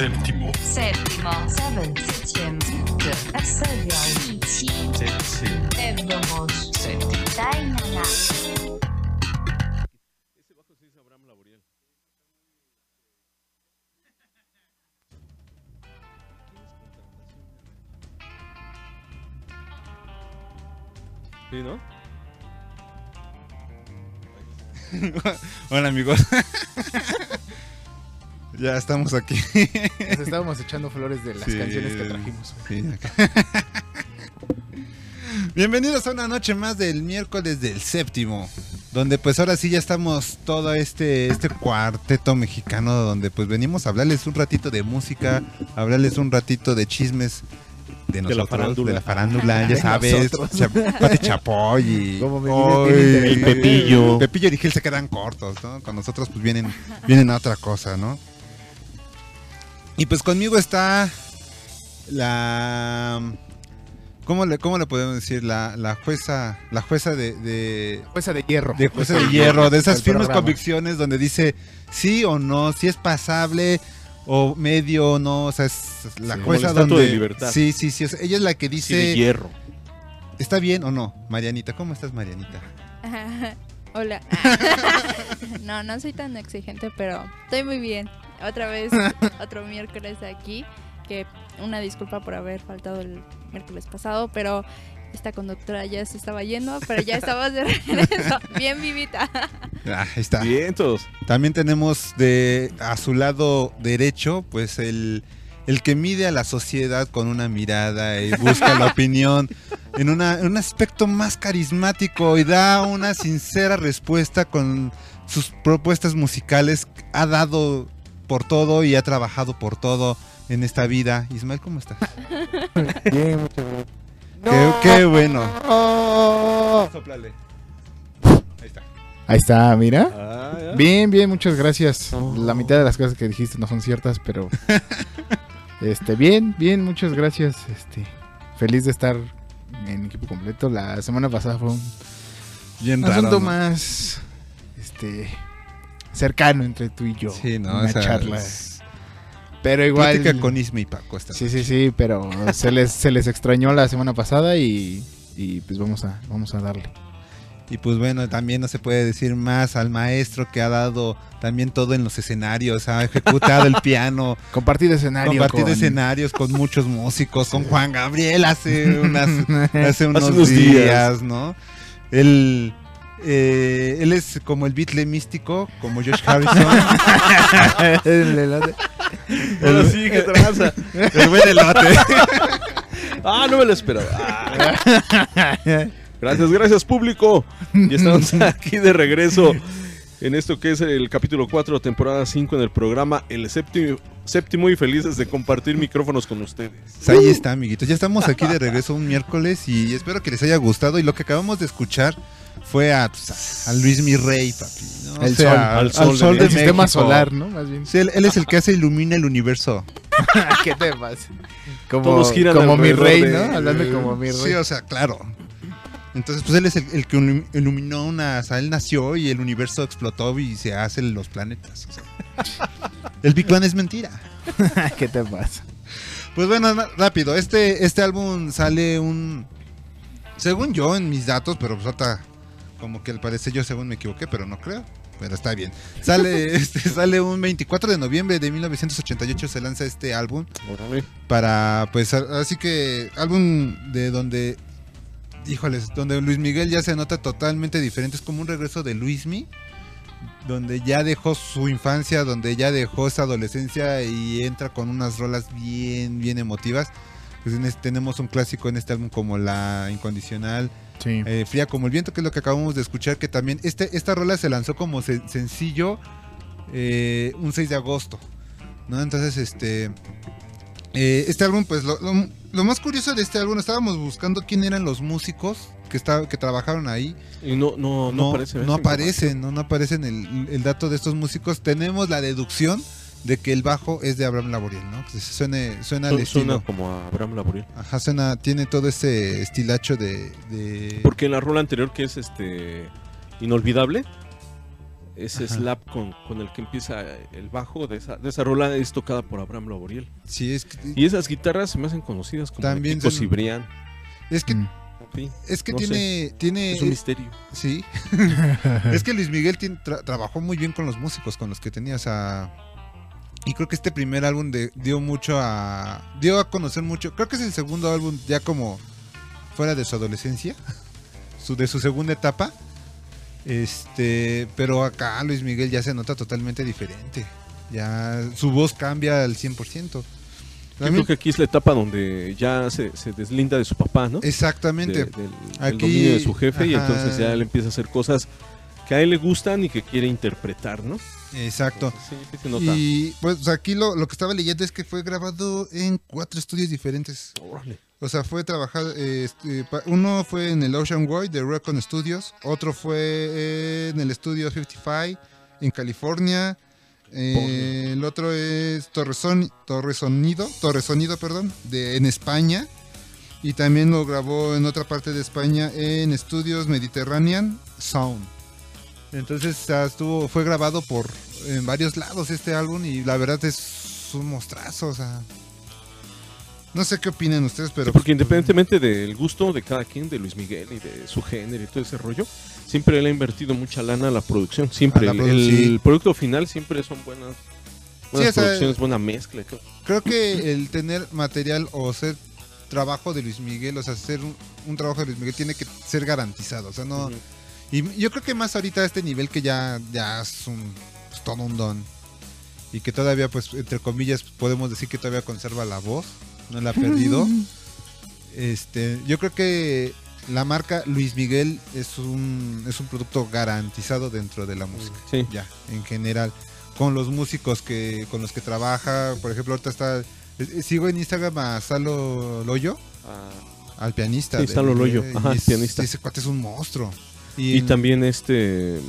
no ya estamos aquí. Nos estábamos echando flores de las Sí, canciones que trajimos. sí, acá. Bienvenidos a una noche más del miércoles del séptimo, donde pues ahora sí ya estamos todo este este cuarteto mexicano donde pues venimos a hablarles un ratito de música, hablarles un ratito de chismes de nosotros, de farándula. la farándula, ya sabes, Pati Chapoy y El Pepillo. Pepillo y Gil se quedan cortos, ¿no? Con nosotros pues vienen, vienen a otra cosa, ¿no? Y pues conmigo está la... ¿Cómo le, cómo le podemos decir? La, la jueza, la jueza de, de, Jueza de hierro. de jueza de hierro, de esas firmes programa. convicciones donde dice sí o no, si es pasable o medio o no, o sea, es la Sí, jueza donde... de libertad. Sí, sí, sí, o sea, ella es la que Sí, dice... de hierro. ¿Está bien o no? Marianita, ¿cómo estás, Marianita? Hola. no, no soy tan exigente, pero estoy muy bien. Otra vez, otro miércoles aquí. Que una disculpa por haber faltado el miércoles pasado, pero esta conductora ya se estaba yendo, pero ya estamos de regreso. Bien vivita. Ah, ahí está. Vientos. También tenemos de a su lado derecho, pues el, el que mide a la sociedad con una mirada y busca la opinión en, una- en un aspecto más carismático y da una sincera respuesta con sus propuestas musicales. Ha dado por todo y ha trabajado por todo en esta vida. Ismael, ¿cómo estás? Bien, muchas gracias. Qué, qué bueno. Sóplale. Ahí está. Ahí está, mira. Ah, ya. Bien, bien, muchas gracias. Oh. La mitad de las cosas que dijiste no son ciertas, pero este, bien, bien, muchas gracias. Este, feliz de estar en equipo completo. La semana pasada fue un Bien raro. asunto ¿no? más este cercano entre tú y yo. Sí, ¿no? Una O sea, charla. es- Pero igual Plática con Isma y Paco. esta Sí, sí, sí, pero se les se les extrañó la semana pasada y, y pues vamos a vamos a darle. Y pues bueno, también no se puede decir más al maestro que ha dado también todo en los escenarios, ha ejecutado el piano, Compartir escenario compartido con- escenarios con muchos músicos, con Juan Gabriel hace unas hace unos, unos días, días. ¿no? Él eh, él es como el Beatle místico, como George Harrison, El elote. Ahora sí, ¿qué tranza? el buen elote. Ah, no me lo esperaba. Ah. Gracias, gracias público. Y estamos aquí de regreso en esto que es el capítulo 4, temporada 5 en el programa El séptimo, séptimo y felices de compartir micrófonos con ustedes. Pues ahí está, amiguitos. Ya estamos aquí de regreso un miércoles y espero que les haya gustado. Y lo que acabamos de escuchar fue a, pues, a- a Luis Mirrey, papi. ¿no? El O sea, sol, al, sol sol, de de, el sistema solar, ¿no? Más bien. Sí, él, él es el que hace ilumina el universo. ¿Qué te pasa? Como, Todos giran como mi rey, de- ¿no? Hablando como mi Sí, rey. o sea, claro. Entonces, pues él es el, el que ilum- iluminó una. O sea, él nació y el universo explotó y se hacen los planetas. o sea. el Big Bang es mentira. ¿Qué te pasa? Pues bueno, rápido. Este, este álbum sale un. Según yo, en mis datos, pero pues ahorita, como que al parecer yo según me equivoqué, pero no creo. Pero está bien. Sale, este, sale un 24 de noviembre de 1988 se lanza este álbum para pues así que álbum de donde híjoles donde Luis Miguel ya se nota totalmente diferente es como un regreso de Luismi donde ya dejó su infancia donde ya dejó esa adolescencia y entra con unas rolas bien bien emotivas pues en este- tenemos un clásico en este álbum como la incondicional Sí. eh, Fría como el viento, que es lo que acabamos de escuchar, que también este, esta rola se lanzó como se- sencillo eh, un 6 de agosto, ¿no? Entonces, este, eh, este álbum, pues lo, lo- lo más curioso de este álbum, estábamos buscando quién eran los músicos que, está, que trabajaron ahí. Y no, no, no, No, aparece. no aparecen, no, no aparecen el, el dato de estos músicos. Tenemos la deducción de que el bajo es de Abraham Laboriel, ¿no? Que suene, suena al Suena estilo. como a Abraham Laboriel. Ajá, suena, tiene todo ese estilacho de... de- Porque en la rola anterior, que es este inolvidable, ese Ajá. slap con, con el que empieza el bajo de esa, de esa rola es tocada por Abraham Laboriel. Sí, es que, Y esas guitarras se me hacen conocidas como También Kiko son- Cibrián. es que, Mm. Es que no sé. tiene, tiene, es un misterio. Sí. es que Luis Miguel tiene- tra- trabajó muy bien con los músicos, con los que tenía. O sea. Y creo que este primer álbum de- dio mucho a. dio a conocer mucho. Creo que es el segundo álbum ya como fuera de su adolescencia. Su, de su segunda etapa. Este. Pero acá Luis Miguel ya se nota totalmente diferente. Ya su voz cambia al 100%. Yo creo que aquí es la etapa donde ya se, se deslinda de su papá, ¿no? exactamente. De- del, Aquí- dominio de su jefe y entonces ya él empieza a hacer cosas que a él le gustan y que quiere interpretar, ¿no? Exacto. Sí, sí se nota. Y pues aquí lo, lo que estaba leyendo es que fue grabado en cuatro estudios diferentes. Órale. O sea, fue trabajado. eh, este, uno fue en el Ocean Way de Recon Studios. Otro fue en el estudio 55 en California. eh, el otro es Torreson, Torresonido, Torresonido, perdón, de, en España. Y también lo grabó en otra parte de España en estudios Mediterranean Sound. Entonces estuvo, fue grabado por en varios lados este álbum y la verdad es un mostrazo, o sea. No sé qué opinan ustedes, pero Sí, porque independientemente del gusto de cada quien, de Luis Miguel y de su género y todo ese rollo, siempre él ha invertido mucha lana a la producción. Siempre. La el, produ- el sí. producto final siempre son buenas, buenas sea, producciones, buena mezcla y todo. creo que el tener material o ser trabajo de Luis Miguel, o sea, ser un, un trabajo de Luis Miguel tiene que ser garantizado, o sea, no. Y yo creo que más ahorita a este nivel que ya ya es un pues, todo un don. y que todavía, pues, entre comillas, podemos decir que todavía conserva la voz, no la ha perdido. Este, yo creo que la marca Luis Miguel es un, es un producto garantizado dentro de la música. Sí. Ya, en general. Con los músicos que con los que trabaja, por ejemplo, ahorita está. Sigo en Instagram a Salo Loyo, al pianista. Sí, de- Salo Loyo, ajá, es- pianista. Ese cuate es un monstruo. Y en- también este.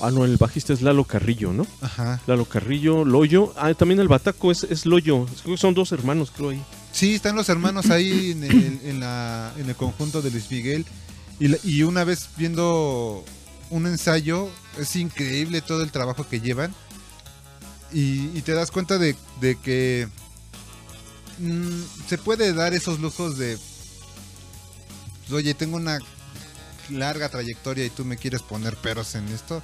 Ah, no, el bajista es Lalo Carrillo, ¿no? Ajá. Lalo Carrillo, Loyo. Ah, también el bataco es, es Loyo. Creo que son dos hermanos, creo ahí. Sí, están los hermanos ahí en el, en la- en el conjunto de Luis Miguel. Y, la- y una vez viendo un ensayo, es increíble todo el trabajo que llevan. Y, y te das cuenta de, de que mm, se puede dar esos lujos de, oye, tengo una larga trayectoria y tú me quieres poner peros en esto.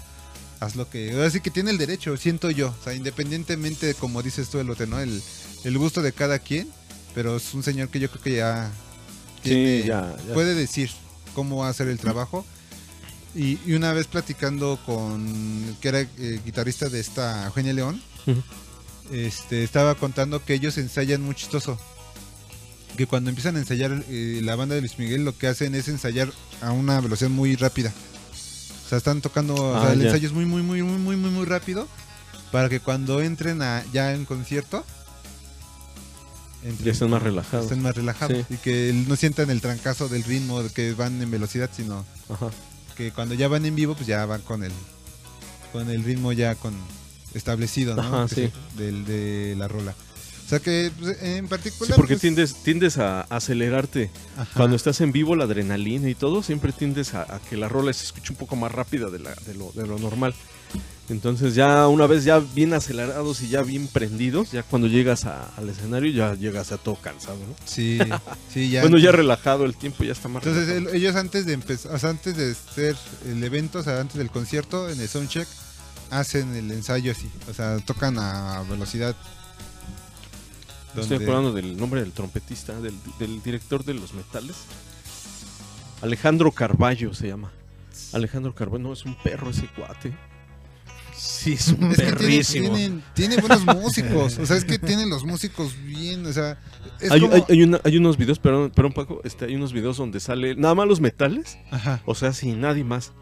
Haz lo que... Ahora sí que tiene el derecho, siento yo. O sea, independientemente, de, como dices tú, Elote, ¿no? El, el gusto de cada quien. Pero es un señor que yo creo que ya... tiene- ya, ya. puede decir cómo va a hacer el trabajo. Y, y una vez platicando con que era eh, guitarrista de esta Eugenia León, este, estaba contando que ellos ensayan muy chistoso. Que cuando empiezan a ensayar eh, la banda de Luis Miguel, lo que hacen es ensayar a una velocidad muy rápida. O sea, están tocando, o Ah, sea, el ensayo es muy, muy, muy, muy, muy, muy, muy rápido. Para que cuando entren a, ya en concierto, entren Ya están más relajados. estén más relajados. Sí. Y que no sientan el trancazo del ritmo de que van en velocidad, sino Ajá. que cuando ya van en vivo, pues ya van con el con el ritmo ya con establecido, ¿no? Ajá, sí. del, de la rola. O sea que pues, en Sí, particular. porque pues, tiendes, tiendes a acelerarte. ajá. Cuando estás en vivo, la adrenalina y todo, siempre tiendes a, a que la rola se escuche un poco más rápida de, la- de lo, de lo normal. Entonces ya una vez ya bien acelerados y ya bien prendidos, ya cuando llegas a- al escenario ya llegas a todo cansado, ¿no? Sí, sí, ya. bueno, ya relajado el tiempo, ya está más Entonces relajado. ellos antes de empezar, o sea, antes de hacer el evento, o sea, antes del concierto, en el soundcheck, hacen el ensayo así. O sea, tocan a velocidad. Estoy donde- acordando del nombre del trompetista, del, del director de los metales. Alejandro Carballo se llama. Alejandro Carballo, no, es un perro ese cuate. Sí, es un Es tiene, perrísimo. tiene buenos músicos. O sea, es que tienen los músicos bien. O sea, es hay, como. hay- hay una- hay unos videos, perdón, perdón Paco, este, hay unos videos donde sale nada más los metales, Ajá. o sea, sin nadie más.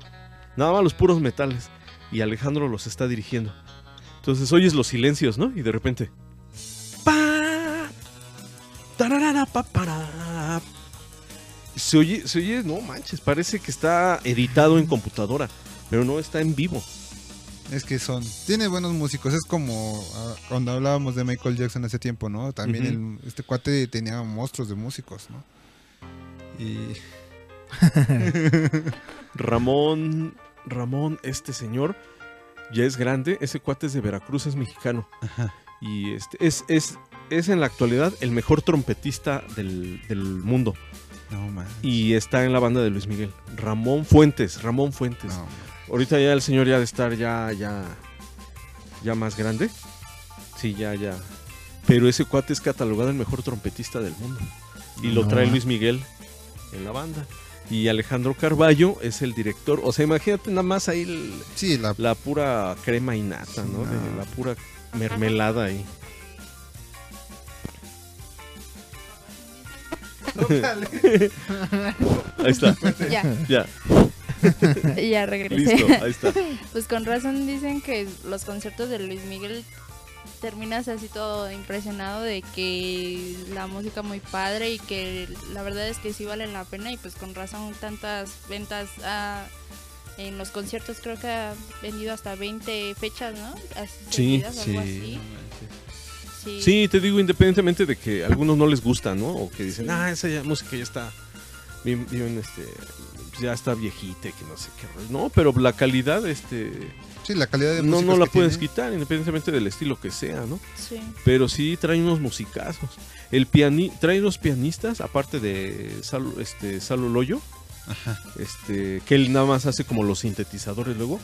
Nada más los puros metales. Y Alejandro los está dirigiendo. Entonces oyes los silencios, ¿no? Y de repente. Se oye, se oye, no manches, parece que está editado en computadora, pero no está en vivo. Es que son. Tiene buenos músicos. Es como ah, cuando hablábamos de Michael Jackson hace tiempo, ¿no? También el- este cuate tenía monstruos de músicos, ¿no? Y. Ramón, Ramón, este señor ya es grande, ese cuate es de Veracruz, es mexicano. Ajá. Y este es, es, es en la actualidad el mejor trompetista del, del mundo. No, man. Y está en la banda de Luis Miguel. Ramón Fuentes, Ramón Fuentes. No. Ahorita ya el señor ya de estar ya, ya, ya más grande. Sí, ya, ya. Pero ese cuate es catalogado el mejor trompetista del mundo. Y lo trae Luis Miguel en la banda. Y Alejandro Carballo es el director. O sea, imagínate nada más ahí el- Sí, la. la pura crema y nata, ¿no? De No. la pura mermelada ahí. Ahí está, Ya, ya, ya regresé. listo, ahí está. Pues con razón dicen que los conciertos de Luis Miguel terminas así todo impresionado de que la música muy padre y que la verdad es que sí vale la pena y pues con razón tantas ventas ah, en los conciertos creo que ha vendido hasta 20 fechas, ¿no? Así Sí, seguidas, Sí, algo así. Sí. Sí, te digo, independientemente de que a algunos no les gusta, ¿no? O que dicen, Sí. ah, esa ya- música ya está bien, bien, este, ya está viejita, y que no sé qué. rollo". No, pero la calidad, este, Sí, la calidad de no, no la que puedes tiene. quitar, independientemente del estilo que sea, ¿no? Sí. Pero sí trae unos musicazos. El piani trae dos pianistas, aparte de Salo, este, Salo Loyo, Ajá. este, que él nada más hace como los sintetizadores luego.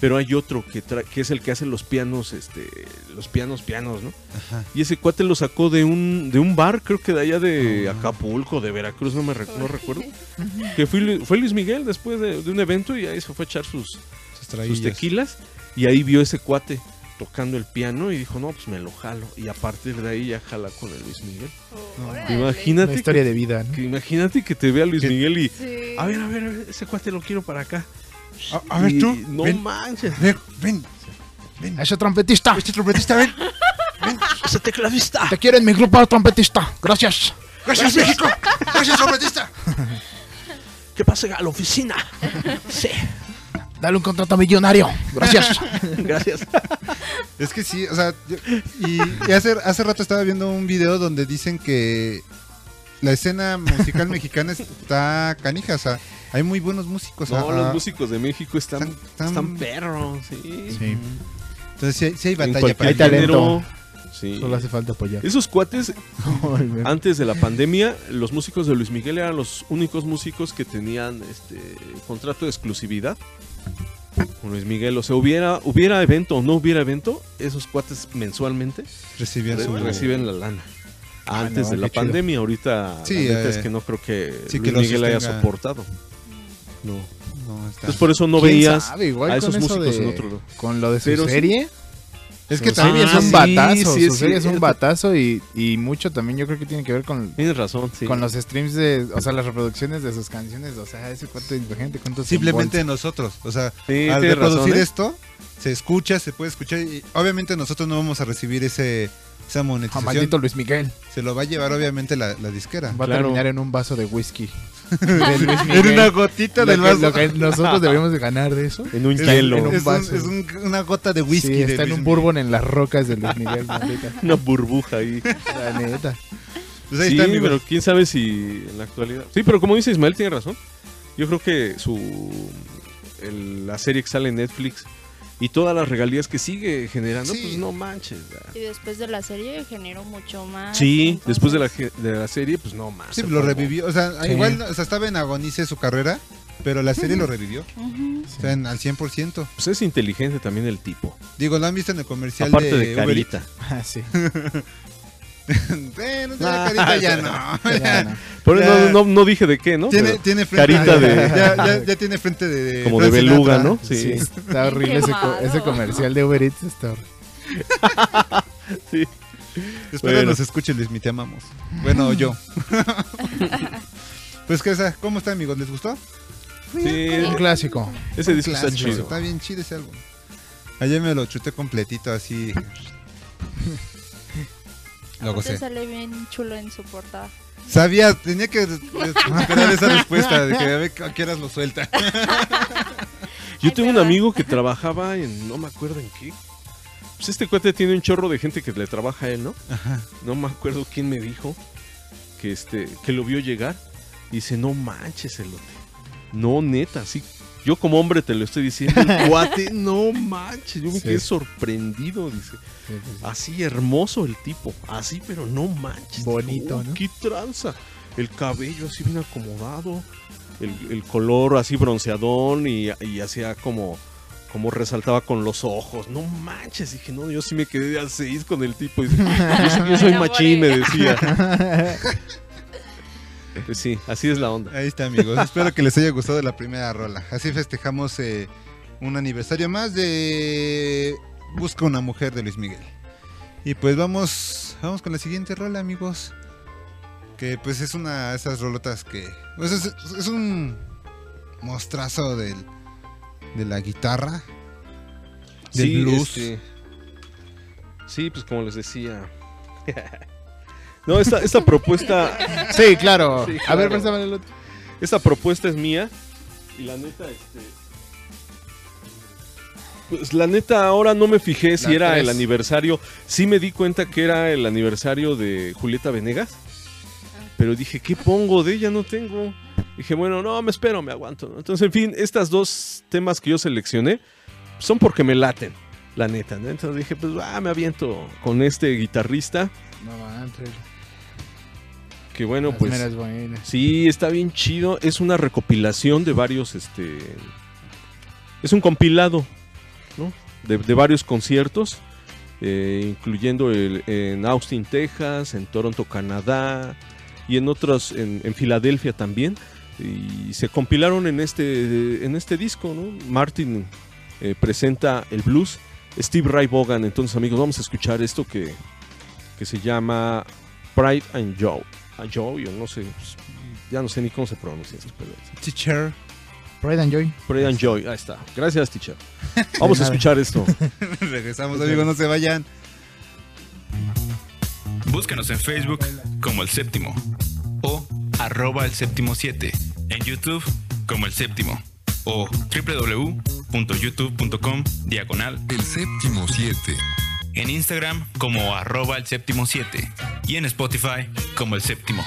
Pero hay otro que, tra- que es el que hace los pianos, este, los pianos, pianos, ¿no? Ajá. Y ese cuate lo sacó de un, de un bar, creo que de allá de Ah. Acapulco, de Veracruz, no me rec- no recuerdo. Que fue, fue Luis Miguel después de, de un evento y ahí se fue a echar sus, Sus tequilas y ahí vio ese cuate. tocando el piano y dijo, no, pues me lo jalo. Y a partir de ahí ya jala con el Luis Miguel. Imagínate Una historia que, de vida, ¿no? que imagínate que te vea Luis Miguel y, Sí. a ver, a ver, a ver, ese cuate lo quiero para acá. A, a ver tú, No ven, manches. ven, ven, ven. ¡Ese trompetista! Este trompetista, ven. Ese tecladista. Te quiero en mi grupo trompetista. Gracias. Gracias, México. Gracias, trompetista. ¿Qué pasa a la oficina? Sí, Dale un contrato millonario. Gracias. gracias. Es que sí, o sea, yo- y, y hace, hace rato estaba viendo un video donde dicen que la escena musical mexicana está canija, o sea, hay muy buenos músicos. No, ah, los músicos de México están, están- están- están perros, sí. Sí. Entonces sí, hay- sí hay En batalla para Hay talento. Sí. Solo hace falta apoyar. Esos cuates, antes de la pandemia, los músicos de Luis Miguel eran los únicos músicos que tenían este contrato de exclusividad con Luis Miguel. O sea, hubiera, hubiera evento o no hubiera evento, esos cuates mensualmente recibir re- su reciben la lana. Ah, Antes no, de la chido. pandemia, ahorita Sí, la eh, es que no creo que sí, Luis que Miguel haya soportado. No. No, está- Entonces por eso no ¿Quién veías sabe? Igual a con esos eso músicos de- en otro lado. Con lo de su Pero serie. Es que su también serie es un sí, batazo. sí, su es serie es un batazo y, y mucho también yo creo que tiene que ver con, Tienes razón, sí. con los streams de, o sea, las reproducciones de sus canciones. O sea, ese cuánto gente, cuánto se simplemente nosotros, o sea, Sí, al reproducir razón, ¿eh? esto, se escucha, se puede escuchar y obviamente nosotros no vamos a recibir ese esa A monetización. maldito Luis Miguel. Se lo va a llevar obviamente la, la disquera. Va a terminar en un vaso de whisky. De En una gotita Lo del que- vaso. lo que nosotros deberíamos de ganar de eso. En un Es- hielo. en un es, un- vaso. es un- una gota de whisky. sí, de está en Luis un Miguel. bourbon en las rocas de Luis Miguel. Una burbuja ahí. La neta. Pues ahí sí, está, pero quién sabe si en la actualidad. Sí, pero como dice Ismael, tiene razón. Yo creo que su el- la serie que sale en Netflix y todas las regalías que sigue generando, Sí. pues no manches. ya. Y después de la serie generó mucho más. Sí, entonces- después de la, de la serie, pues no más. Sí, lo revivió. O sea, Sí. igual o sea, estaba en agonice su carrera, pero la serie lo revivió. Ujú. O sea, en- al 100%. Pues es inteligente también el tipo. Digo, lo han visto en el comercial Aparte de, de carita. Ah, sí. No tiene Ah, carita ya sí. no. Ya, no. Pero Ya. no, no, no dije de qué, ¿no? Tiene, Pero tiene frente carita de- Ya, ya- ya tiene frente de. de como de beluga. ¿no? Sí, Sí. está horrible ese, co- Quemado. ese comercial de Uber Eats. Está horrible. sí. Espero Bueno. nos escuche Luis, mi te amamos. Bueno, yo. pues que esa, ¿cómo está amigos? ¿Les gustó? Sí, Un clásico. ese disco está chido. Está bien chido ese álbum. Ayer me lo chuté completito así. Lo gocé. sale bien chulo en su portada. Sabía, tenía que esperar esa respuesta de que a ver a qué horas lo suelta. Yo tengo te un amigo que trabajaba en, no me acuerdo en qué. Pues este cuate tiene un chorro de gente que le trabaja a él, ¿no? Ajá. No me acuerdo quién me dijo que este que lo vio llegar y dice, "No manches, elote." No, neta, sí. Yo como hombre te lo estoy diciendo, el cuate, no manches, yo me Sí. quedé sorprendido, dice. Sí, sí, sí. Así hermoso el tipo, así pero no manches. Bonito, oh, ¿no? Qué tranza. El cabello así bien acomodado, el, el color así bronceadón y, y hacía como, como resaltaba con los ojos. No manches, dije, no, yo sí me quedé de a seis con el tipo. Dice, yo, soy- yo soy Me machín, me decía. Pues sí, así es la onda. Ahí está, amigos. Espero que les haya gustado la primera rola. Así festejamos eh, un aniversario más de Busca una mujer de Luis Miguel. Y pues vamos, vamos con la siguiente rola, amigos. Que pues es una de esas rolotas que pues es, es un mostrazo del, de la guitarra, del sí, blues. este, sí, pues como les decía. no, esta, esta propuesta Sí, claro. Sí, A ver, claro. préstame el otro. Esta propuesta es mía. Y la neta, este. Pues la neta, ahora no me fijé si La era tres. el aniversario. Sí me di cuenta que era el aniversario de Julieta Venegas. Pero dije, ¿qué pongo? De ella no tengo. Dije, bueno, no, me espero, me aguanto. ¿no? Entonces, en fin, estos dos temas que yo seleccioné son porque me laten, la neta. ¿no? Entonces dije, pues, ah, me aviento con este guitarrista. No manches bueno, pues... Sí, está bien chido. Es una recopilación de varios, este... Es un compilado, ¿no? De, varios conciertos, eh, incluyendo el, en Austin, Texas, en Toronto, Canadá, y en otros, en, Filadelfia también. Y se compilaron en este, en este disco. Martin eh, presenta el blues. Steve Ray Vaughan. Entonces, amigos, vamos a escuchar esto que, que se llama Pride and Joe. Ah, a Joe, yo no sé, pues, ya no sé ni cómo se pronuncia Teacher. Pride and Joy. Pride and Joy, ahí está. Gracias, teacher. Vamos a escuchar esto. Regresamos, amigos, no se vayan. Búscanos en Facebook como El Séptimo o arroba El Séptimo 7. En YouTube como El Séptimo o www.youtube.com diagonal El Séptimo 7 en Instagram como arroba el séptimo 7 y en Spotify como el séptimo.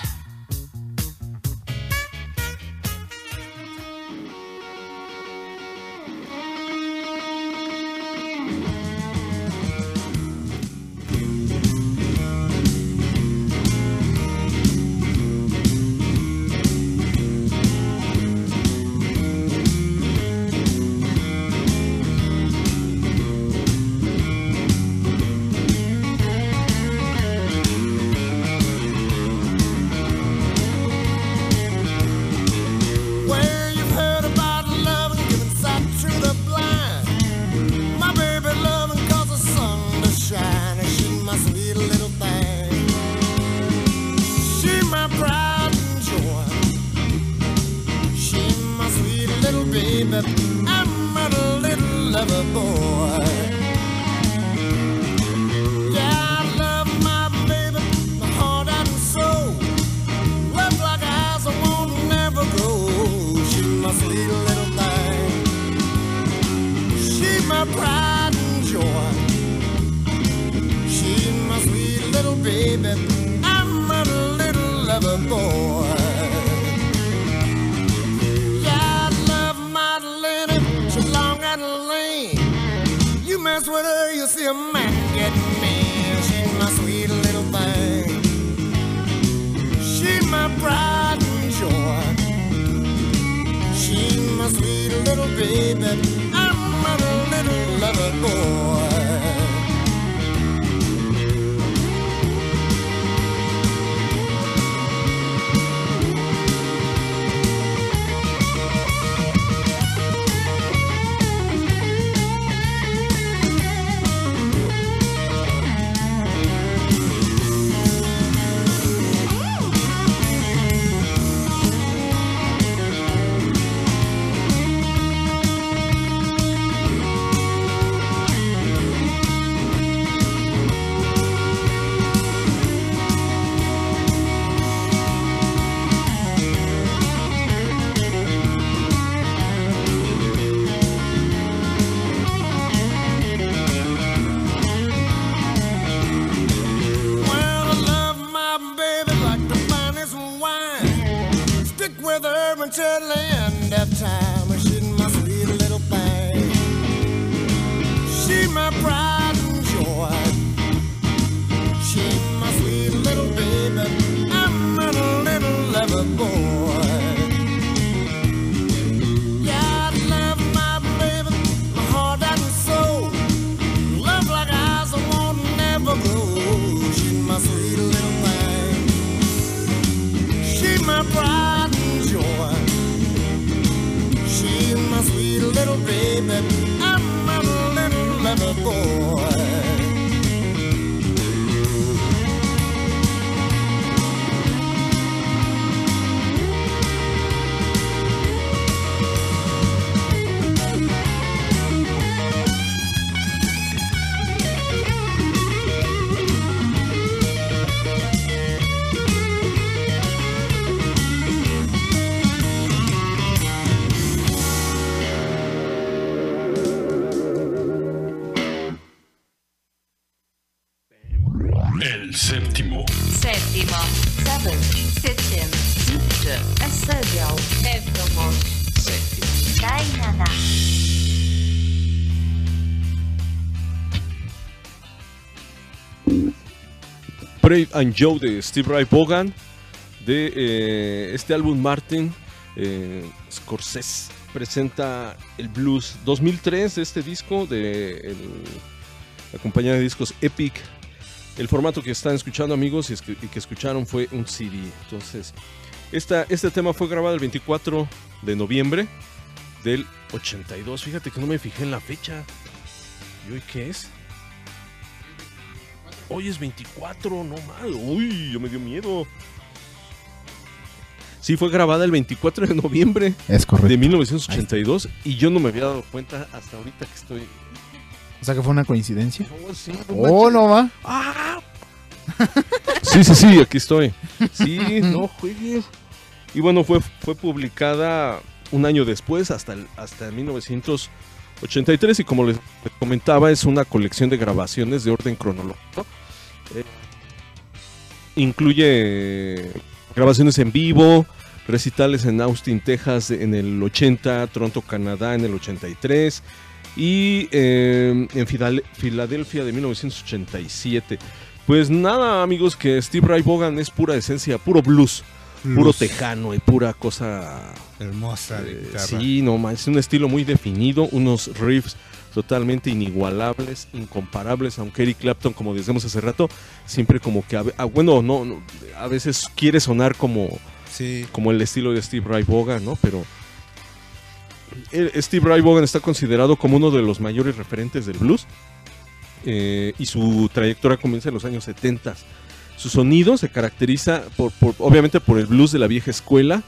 Sétimo. Brave and Joe de Steve Ray Bogan de eh, este álbum Martin eh, Scorsese presenta el blues 2003 de este disco de la compañía de discos Epic el formato que están escuchando amigos y, que, que escucharon fue un CD. Entonces, esta, este tema fue grabado el 24 de noviembre del 82. Fíjate que no me fijé en la fecha. ¿Y hoy qué es? Hoy es 24, no mal. Uy, yo me dio miedo. Sí, fue grabada el 24 de noviembre es correcto. de 1982 y yo no me había dado cuenta hasta ahorita que estoy o sea que fue una coincidencia. No, sí, Oh, no va. ¡Ah! Sí, sí, sí, aquí estoy. Sí, no juegues. Y bueno, fue, fue publicada un año después, hasta, el- hasta 1983, y como les comentaba, es una colección de grabaciones de orden cronológico. Eh, incluye grabaciones en vivo, recitales en Austin, Texas en el 80, Toronto, Canadá en el 83 y eh, en Filadelfia de 1987. Pues nada, amigos, que Steve Ray Vaughan es pura esencia, puro blues, puro tejano y pura cosa. Hermosa de eh, sí, no manches, un estilo muy definido, unos riffs totalmente inigualables, incomparables, aunque Eric Clapton, como decíamos hace rato, siempre como que, a ah, bueno, no, no, a veces quiere sonar como, Sí. como el estilo de Steve Ray Vaughan, ¿no? Pero Steve Ray Vaughan está considerado como uno de los mayores referentes del blues eh, y su trayectoria comienza en los años 70. Su sonido se caracteriza por, obviamente por el blues de la vieja escuela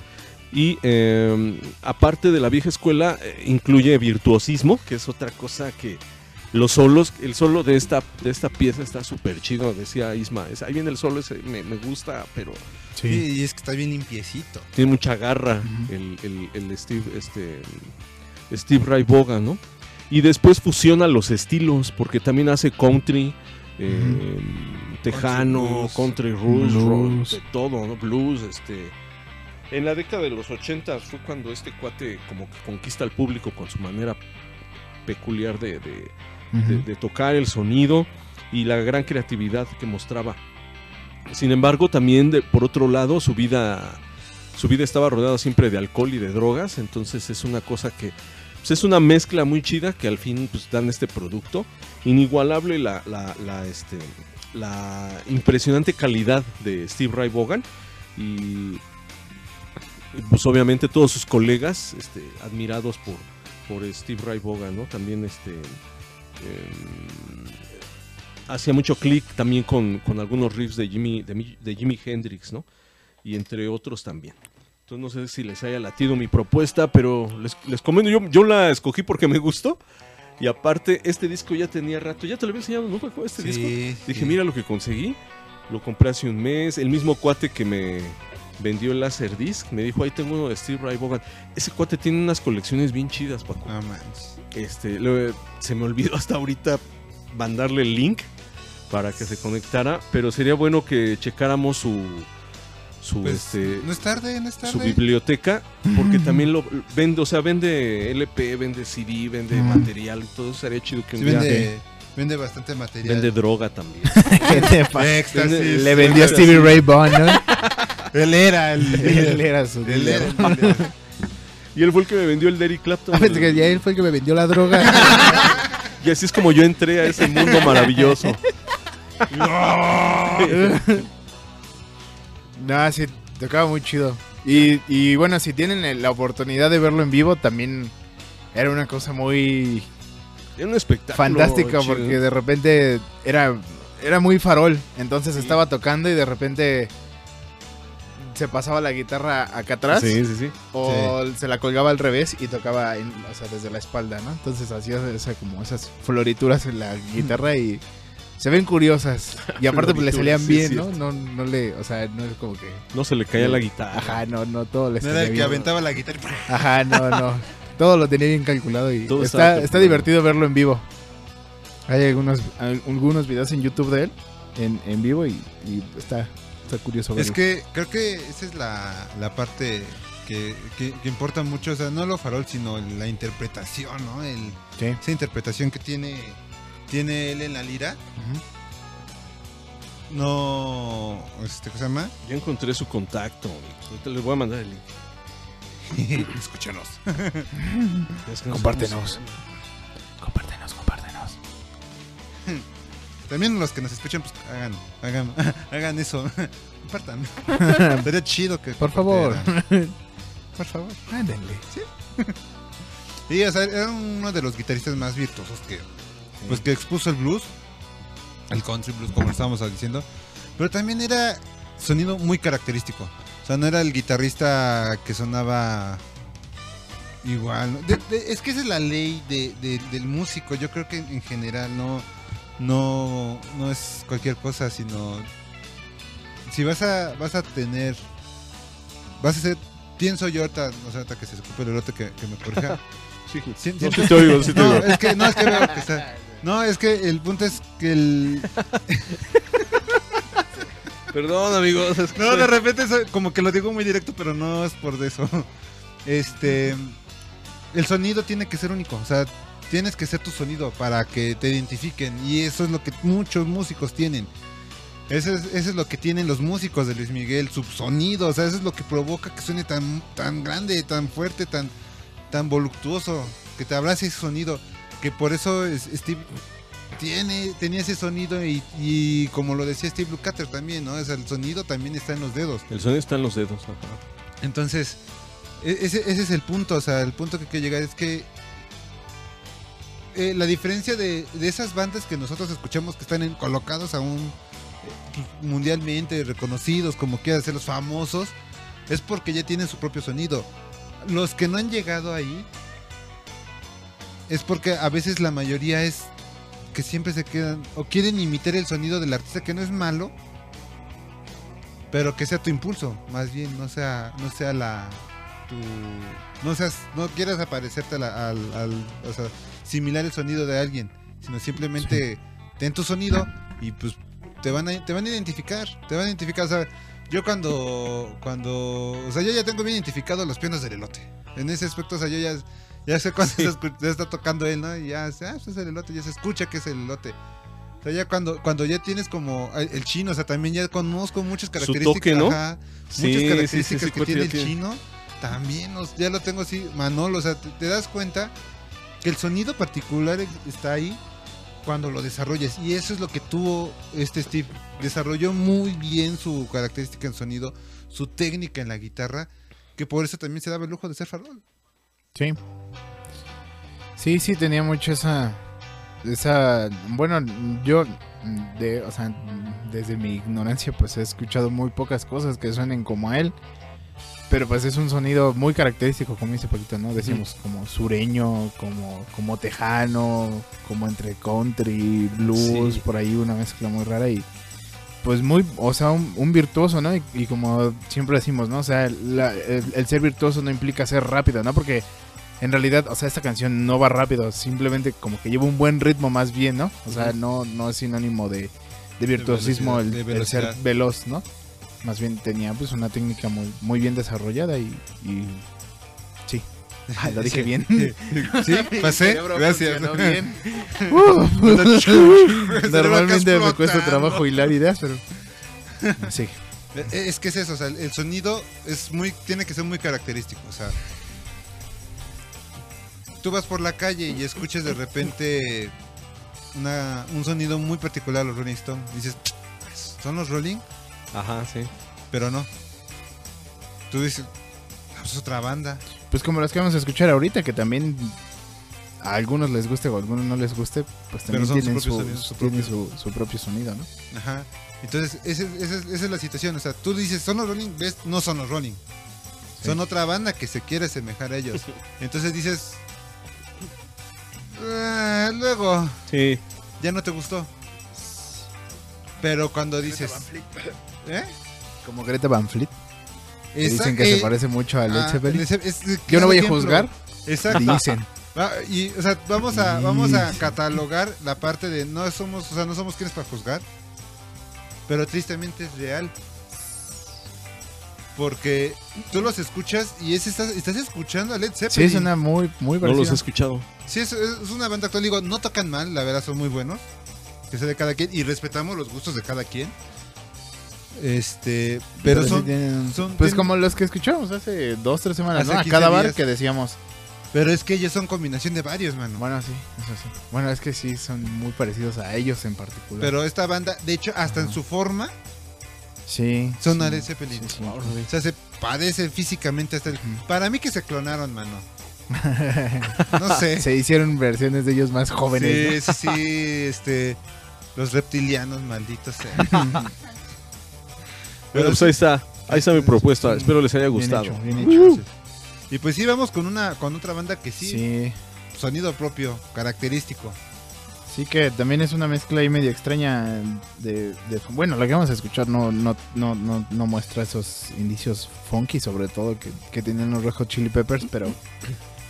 y eh, aparte de la vieja escuela eh, incluye virtuosismo, que es otra cosa que los solos, el solo de esta, de esta pieza está súper chido, decía Isma, ahí viene el solo, me gusta, pero Sí, y es que está bien limpiecito. tiene mucha garra el, el- el Steve, este, Steve Ray Vaughan, ¿no? Y después fusiona los estilos, porque también hace country, eh, tejano, country blues, Blues. de todo, ¿no? Blues, este... En la década de los 80 fue cuando este cuate como que conquista al público con su manera peculiar de, de- de, de tocar el sonido y la gran creatividad que mostraba. Sin embargo, también de- por otro lado, su vida, su vida estaba rodeada siempre de alcohol y de drogas, entonces es una cosa que pues, es una mezcla muy chida que al fin pues, dan este producto. Inigualable la, la, la, este, la impresionante calidad de Steve Ray Vaughan y pues obviamente todos sus colegas este, admirados por, por Steve Ray Vaughan, ¿no? También este em, hacía mucho clic también con, con algunos riffs de Jimmy, de, de Jimi Hendrix, ¿no? Y entre otros también. Entonces no sé si les haya latido mi propuesta, pero les, les comento, yo, yo la escogí porque me gustó. Y aparte, este disco ya tenía rato, ya te lo había enseñado, ¿no? Este disco. Sí, Dije, mira lo que conseguí. Lo compré hace un mes. El mismo cuate que me vendió el Laserdisc me dijo, ahí tengo uno de Steve Ray Vaughan. Ese cuate tiene unas colecciones bien chidas, Paco. No manches. Este, lo- se me olvidó hasta ahorita mandarle el link para que se conectara, pero sería bueno que checáramos su su Pues, este no es tarde, no es su biblioteca, porque también lo vende, o sea, vende LP, vende CD, vende Mm. material, todo eso sería chido que un Sí, día vende, vende bastante material. vende droga también. ¿Qué te pasa? Éxtasis. Le vendió a Stevie Ray Vaughan, ¿no? Él era el. Él era su Él era el. Y él fue el que me vendió el Derry Clapton. Ah, pensé que ya él fue el que me vendió la droga. Y así es como yo entré a ese mundo maravilloso. No, sí, tocaba muy chido. Y, y bueno, si tienen la oportunidad de verlo en vivo, también era una cosa muy Era un espectáculo. fantástica chido. porque de repente era, era muy farol. Entonces estaba tocando y de repente se pasaba la guitarra acá atrás Sí, sí, sí. o se la colgaba al revés y tocaba en- o sea, desde la espalda, ¿no? Entonces hacía como esas florituras en la guitarra y se ven curiosas. Y aparte pues, le salían sí, bien. ¿no? ¿no? No le, o sea, no es como que... No se le caía la guitarra. Ajá, no, no, todo le No era salía el que aventaba la guitarra. Ajá, no, no. Todo lo tenía bien calculado y Todo está, calculado. está divertido verlo en vivo. Hay algunos, algunos videos en YouTube de él en, en vivo y, y está, está curioso verlo. Es que creo que esa es la, la parte que, que- que importa mucho. O sea, no lo farol, sino la interpretación, ¿no? El, Sí. esa interpretación que tiene, tiene él en la lira. No. Este, ¿Cómo se llama? Ya encontré su contacto. Ahorita les voy a mandar el link. Escúchanos. Es que no Compártenos. Compártenos, compártenos. También los que nos escuchan, pues hagan, hagan, hagan eso. Compartan. Sería chido que. Por favor. Por favor, ándenle. Sí, o sea, era uno de los guitarristas más virtuosos que, pues que expuso el blues, el country blues como estábamos diciendo, pero también era sonido muy característico. O sea, no era el guitarrista que sonaba igual. ¿no? De- de- es que esa es la ley de- de- del músico. Yo creo que en general no, no, no es cualquier cosa, sino si vas a, vas a tener, vas a ser, pienso yo ahorita, no sé, ahorita que se escupe el elote que, que me corrija. Sí, Sí, no, siento- sí te oigo, sí te no, oigo. es que, no, es que veo que está- no, es que el punto es que el, Perdón, amigos. es que No, soy- de repente soy- como que lo digo muy directo, pero no es por eso. Este, el sonido tiene que ser único, o sea, tienes que ser tu sonido para que te identifiquen y eso es lo que muchos músicos tienen. Eso es, eso es lo que tienen los músicos de Luis Miguel, su sonido, o sea, eso es lo que provoca que suene tan, tan grande, tan fuerte, tan, tan voluptuoso, que te abrace ese sonido, que por eso es- Steve tiene, tenía ese sonido y, y como lo decía Steve Lukather también, ¿no? O sea, el sonido también está en los dedos. El sonido está en los dedos. ajá. Entonces, e- ese, ese es el punto, o sea, el punto que quiero llegar es que eh, la diferencia de, de esas bandas que nosotros escuchamos que están en- colocados aún eh, mundialmente reconocidos, como quieran ser los famosos, es porque ya tienen su propio sonido. Los que no han llegado ahí es porque a veces la mayoría es que siempre se quedan o quieren imitar el sonido del artista que no es malo, pero que sea tu impulso, más bien, no sea, no sea la tu no seas, no quieras aparecerte a la- al, al- o sea, similar el sonido de alguien, sino simplemente ten tu sonido y pues te van a, te van a identificar, te van a identificar, o sea, yo cuando, cuando, o sea, yo ya tengo bien identificado los pianos del elote, en ese aspecto, o sea, yo ya, ya sé cuando está, escu- ya está tocando él, ¿no? Y ya, ah, es el elote, ya se escucha que es el elote. O sea, ya cuando, cuando ya tienes como el chino, o sea, también ya conozco muchas características. toque, ¿no? ajá, Sí, muchas características sí, que tiene el tiene. chino, también ya lo tengo así, Manolo, o sea, te, te das cuenta que el sonido particular está ahí cuando lo desarrollas. Y eso es lo que tuvo este Steve. Desarrolló muy bien su característica en sonido, su técnica en la guitarra, que por eso también se daba el lujo de ser farol. Sí. Sí, sí, tenía mucho esa. Esa. Bueno, yo. De, o sea, desde mi ignorancia, pues he escuchado muy pocas cosas que suenen como a él. Pero pues es un sonido muy característico, como dice Paquito, ¿no? Decimos como sureño, como, como tejano, como entre country, blues, Sí. por ahí una mezcla muy rara y pues muy, o sea, un, un virtuoso, ¿no? Y, y como siempre decimos, ¿no? O sea, la- el, el ser virtuoso no implica ser rápido, ¿no? Porque en realidad, o sea, esta canción no va rápido, simplemente como que lleva un buen ritmo más bien, ¿no? O sea, no, no es sinónimo de, de virtuosismo el, velocidad, de el ser veloz, ¿no? Más bien tenía pues una técnica muy, muy bien desarrollada y, y sí. Ah, lo dije bien. Sí, pasé. Gracias. bien. Normalmente me cuesta trabajo hilar ideas, pero sí. Eh, Es que es eso, o sea, el sonido es muy, tiene que ser muy característico, o sea. Tú vas por la calle y escuchas de repente una, un sonido muy particular a los Rolling Stones. Dices, ¿son los Rolling? Ajá, sí. Pero no. Tú dices, "Ah, pues es otra banda. Pues como las que vamos a escuchar ahorita, que también a algunos les guste o a algunos no les guste, pues Pero también son su tienen, propio su, sonido, su tienen propio- su, su propio sonido, ¿no? Ajá. Entonces, esa es la situación. O sea, tú dices, ¿son los Rolling? ¿Ves? No son los Rolling. Son otra banda que se quiere asemejar a ellos. Entonces dices, "Ah, luego, Sí. ya no te gustó. Pero cuando dices, ¿eh? Como Greta Van Fleet, que dicen que se eh, parece mucho a Led ah. Led es- Yo no voy a juzgar, Exacto. dicen. Va, y, o sea, vamos a, vamos a catalogar la parte de no somos, o sea, no somos quienes para juzgar, pero tristemente es real. Porque tú los escuchas y es, estás, estás escuchando a Led Sí, Zeppelin. suena muy, muy No los he escuchado. Sí, es, es una banda actual. Digo, no tocan mal, la verdad son muy buenos. Que sea de cada quien y respetamos los gustos de cada quien. Este, pero, son, tienen- son- pues tienen- como los que escuchamos hace dos, tres semanas, ¿no? A 15 cada bar días. que decíamos, pero es que ellos son combinación de varios, mano. bueno, sí, eso sí. Bueno, es que sí, son muy parecidos a ellos en particular. Pero esta banda, de hecho, hasta en su forma, sí. son sí, a Led Zeppelin. sí, sí. O sea, se parecen físicamente hasta el... Para mí que se clonaron, mano. No sé. Se hicieron versiones de ellos más jóvenes. Sí, sí, sí, este, los reptilianos malditos. sean. Bueno, pues ahí está. Ahí está mi propuesta. Espero les haya gustado. hecho, bien hecho. Y pues sí, vamos con una, con otra banda que sí, Sí. sonido propio, característico. Sí que también es una mezcla ahí medio extraña de, bueno, lo que vamos a escuchar no, no, no, no, no muestra esos indicios funky sobre todo que, que tienen los Hot Chili Peppers, pero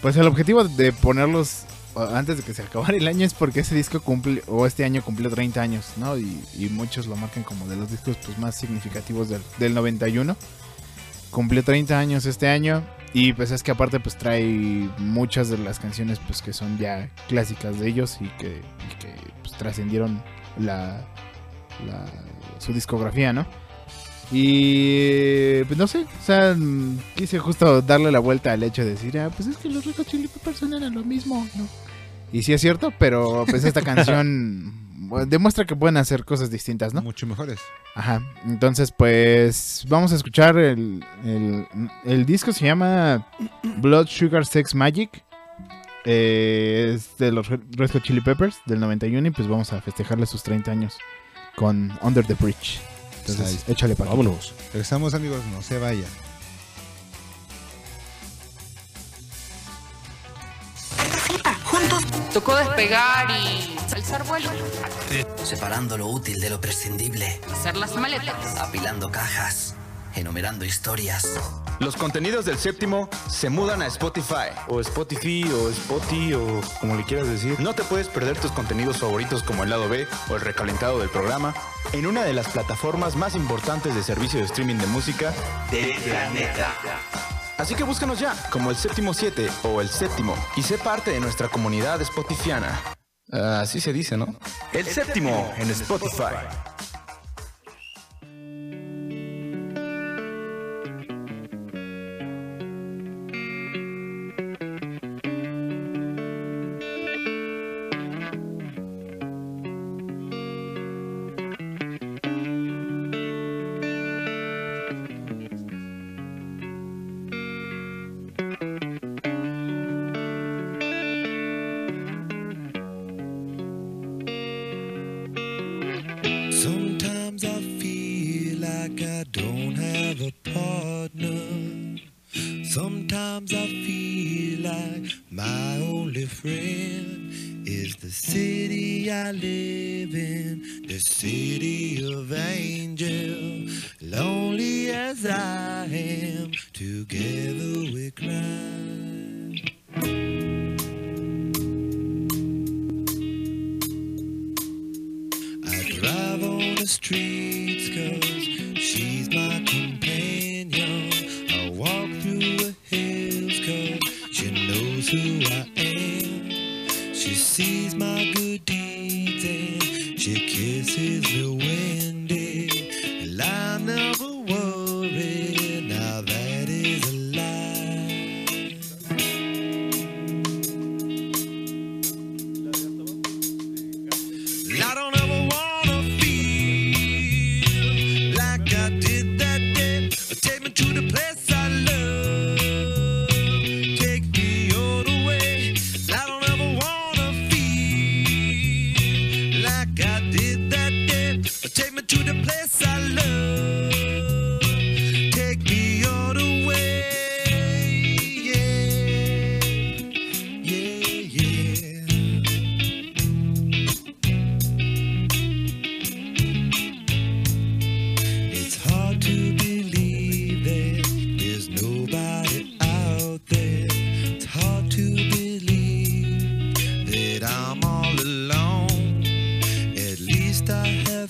pues el objetivo de ponerlos antes de que se acabara el año es porque ese disco cumple, o este año cumplió 30 años, ¿no? Y, y muchos lo marcan como de los discos pues, más significativos del, del 91. Cumplió 30 años este año y pues es que aparte pues trae muchas de las canciones pues que son ya clásicas de ellos y que, y que, pues, trascendieron la, la- su discografía, ¿no? Y pues no sé, o sea, quise justo darle la vuelta al hecho de decir, ah, pues es que los Hot Chili Peppers a lo mismo, ¿no? Y sí es cierto, pero pues esta canción demuestra que pueden hacer cosas distintas, ¿no? Mucho mejores. Ajá, entonces pues vamos a escuchar el, el, el disco se llama Blood Sugar Sex Magic. Eh, es de los Red Hot Chili Peppers del 91 y pues vamos a festejarle sus 30 años con Under the Bridge. Entonces, Ahí. échale para Vámonos. Regresamos amigos, no se vayan. Tocó despegar y alzar vuelo. Separando lo útil de lo prescindible, Hacer las maletas. apilando cajas, enumerando historias. Los contenidos del séptimo se mudan a Spotify. O Spotify, o Spotify, o como le quieras decir. No te puedes perder tus contenidos favoritos como el lado B o el recalentado del programa en una de las plataformas más importantes de servicio de streaming de música del planeta. Así que búscanos ya como el séptimo 7 o el séptimo y sé parte de nuestra comunidad spotifiana. Así se dice, ¿no? El séptimo en Spotify.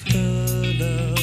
the alone.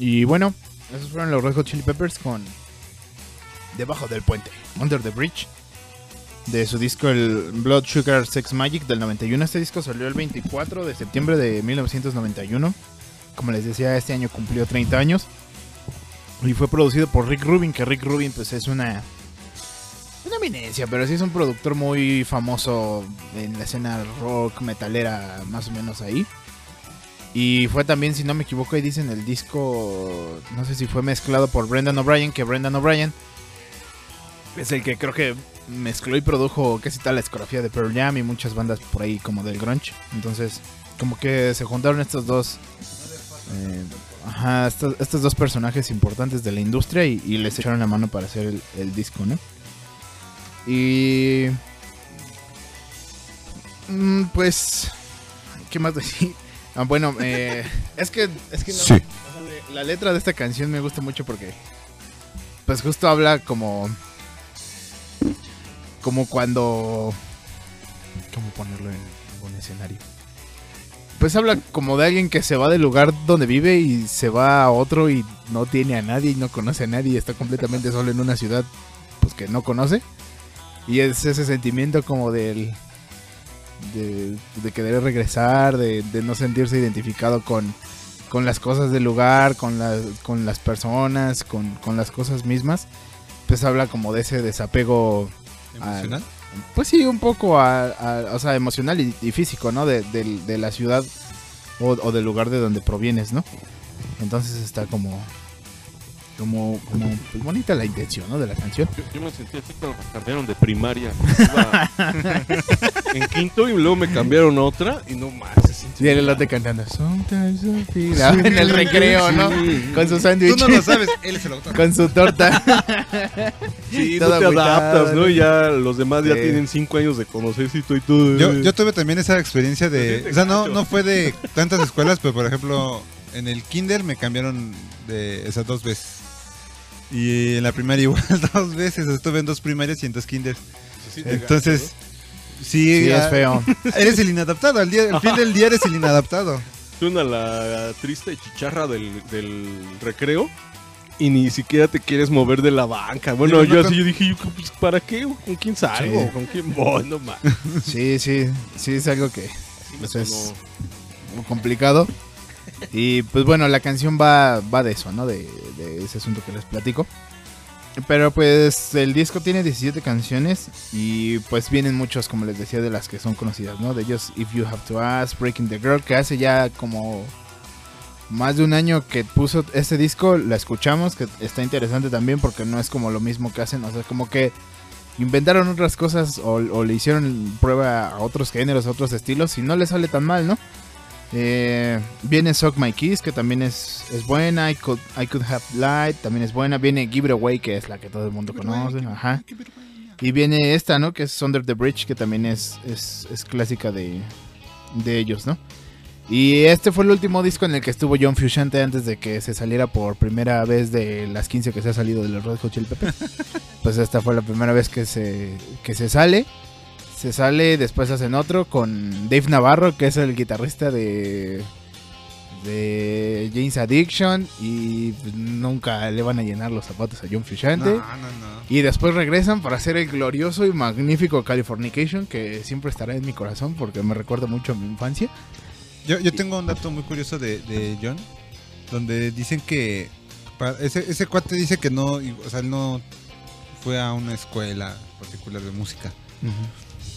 Y bueno, esos fueron los Red Hot Chili Peppers con Debajo del puente, Under the Bridge. De su disco el Blood Sugar Sex Magic del 91. Este disco salió el 24 de septiembre de 1991. Como les decía, este año cumplió 30 años. Y fue producido por Rick Rubin, que Rick Rubin pues es una... Una eminencia, pero sí es un productor muy famoso en la escena rock metalera, más o menos ahí. Y fue también, si no me equivoco, ahí dicen el disco, no sé si fue mezclado por Brendan O'Brien, que Brendan O'Brien es el que creo que mezcló y produjo casi tal la discografía de Pearl Jam y muchas bandas por ahí como del grunge. Entonces, como que se juntaron estos dos, eh, ajá, estos, estos dos personajes importantes de la industria y, y les echaron la mano para hacer el, el disco, ¿no? Y... mm, Pues... ¿Qué más decir? Ah, bueno, eh, es que, es que no- Sí. la letra de esta canción me gusta mucho porque, pues justo habla como, como cuando, ¿cómo ponerlo en algún escenario? Pues habla como de alguien que se va del lugar donde vive y se va a otro y no tiene a nadie y no conoce a nadie y está completamente solo en una ciudad, pues que no conoce. Y es ese sentimiento como del, de, de querer regresar, de, de no sentirse identificado con, con las cosas del lugar, con, las con las personas, con, con las cosas mismas. Pues habla como de ese desapego. al- ¿Emocional? pues sí, un poco a, a- o sea, emocional y, y físico, ¿no? De, del- de la ciudad o, o del lugar de donde provienes, ¿no? Entonces está como, como, como pues, bonita la intención, ¿no? De la canción. Yo, yo me sentí así cuando me cambiaron de primaria. Iba en quinto y luego me cambiaron otra y no más. Y el elote cantando Sometimes I feel- en el recreo, ¿no? Sí. Con su sándwich. Tú no lo sabes, él es el autor. Con su torta. Sí, no te adaptas, ¿no? Ya los demás ya tienen cinco años de conocerse y todo y todo. Yo, yo tuve también esa experiencia de... te O sea, no, no fue de tantas escuelas, pero por ejemplo, en el kinder me cambiaron de esas dos veces. Y en la primaria igual dos veces. Estuve en dos primarias y en dos kinders. Sí, te Entonces, sí, Sí, es ah, feo. Eres el inadaptado. Al, día, al fin del día eres el inadaptado. Suena la triste chicharra del, del recreo y ni siquiera te quieres mover de la banca. Bueno, yo así yo dije, yo, pues, ¿para qué? ¿Con quién salgo? Sí. ¿Con quién voy? No más. Sí, sí, sí, es algo que pues, es complicado. Y pues bueno, la canción va, va de eso, ¿no? De, ese asunto que les platico. Pero pues el disco tiene 17 canciones y pues vienen muchos, como les decía, de las que son conocidas, ¿no? De ellos If You Have to Ask, Breaking the Girl, que hace ya como más de un año que puso este disco, la escuchamos, que está interesante también porque no es como lo mismo que hacen, o sea, como que inventaron otras cosas o, o le hicieron prueba a otros géneros, a otros estilos y no le sale tan mal, ¿no? Eh, viene Suck My Kiss, que también es, es buena. I could, I could Have Light, también es buena. Viene Give It Away, que es la que todo el mundo conoce. Ajá. Y viene esta, ¿no? Que es Under the Bridge, que también es, es, es clásica de, de ellos, ¿no? Y este fue el último disco en el que estuvo John Frusciante antes de que se saliera por primera vez de las 15 que se ha salido de los Red Hot Chili Peppers. pues esta fue la primera vez que se, que se sale. Se sale, después hacen otro con Dave Navarro, que es el guitarrista de de James Addiction y pues, nunca le van a llenar los zapatos a John Frusciante. No, no, no. Y después regresan para hacer el glorioso y magnífico Californication, que siempre estará en mi corazón porque me recuerda mucho a mi infancia. Yo, yo tengo un dato muy curioso de, de John, donde dicen que ese, ese cuate dice que no, o sea, él no fue a una escuela particular de música,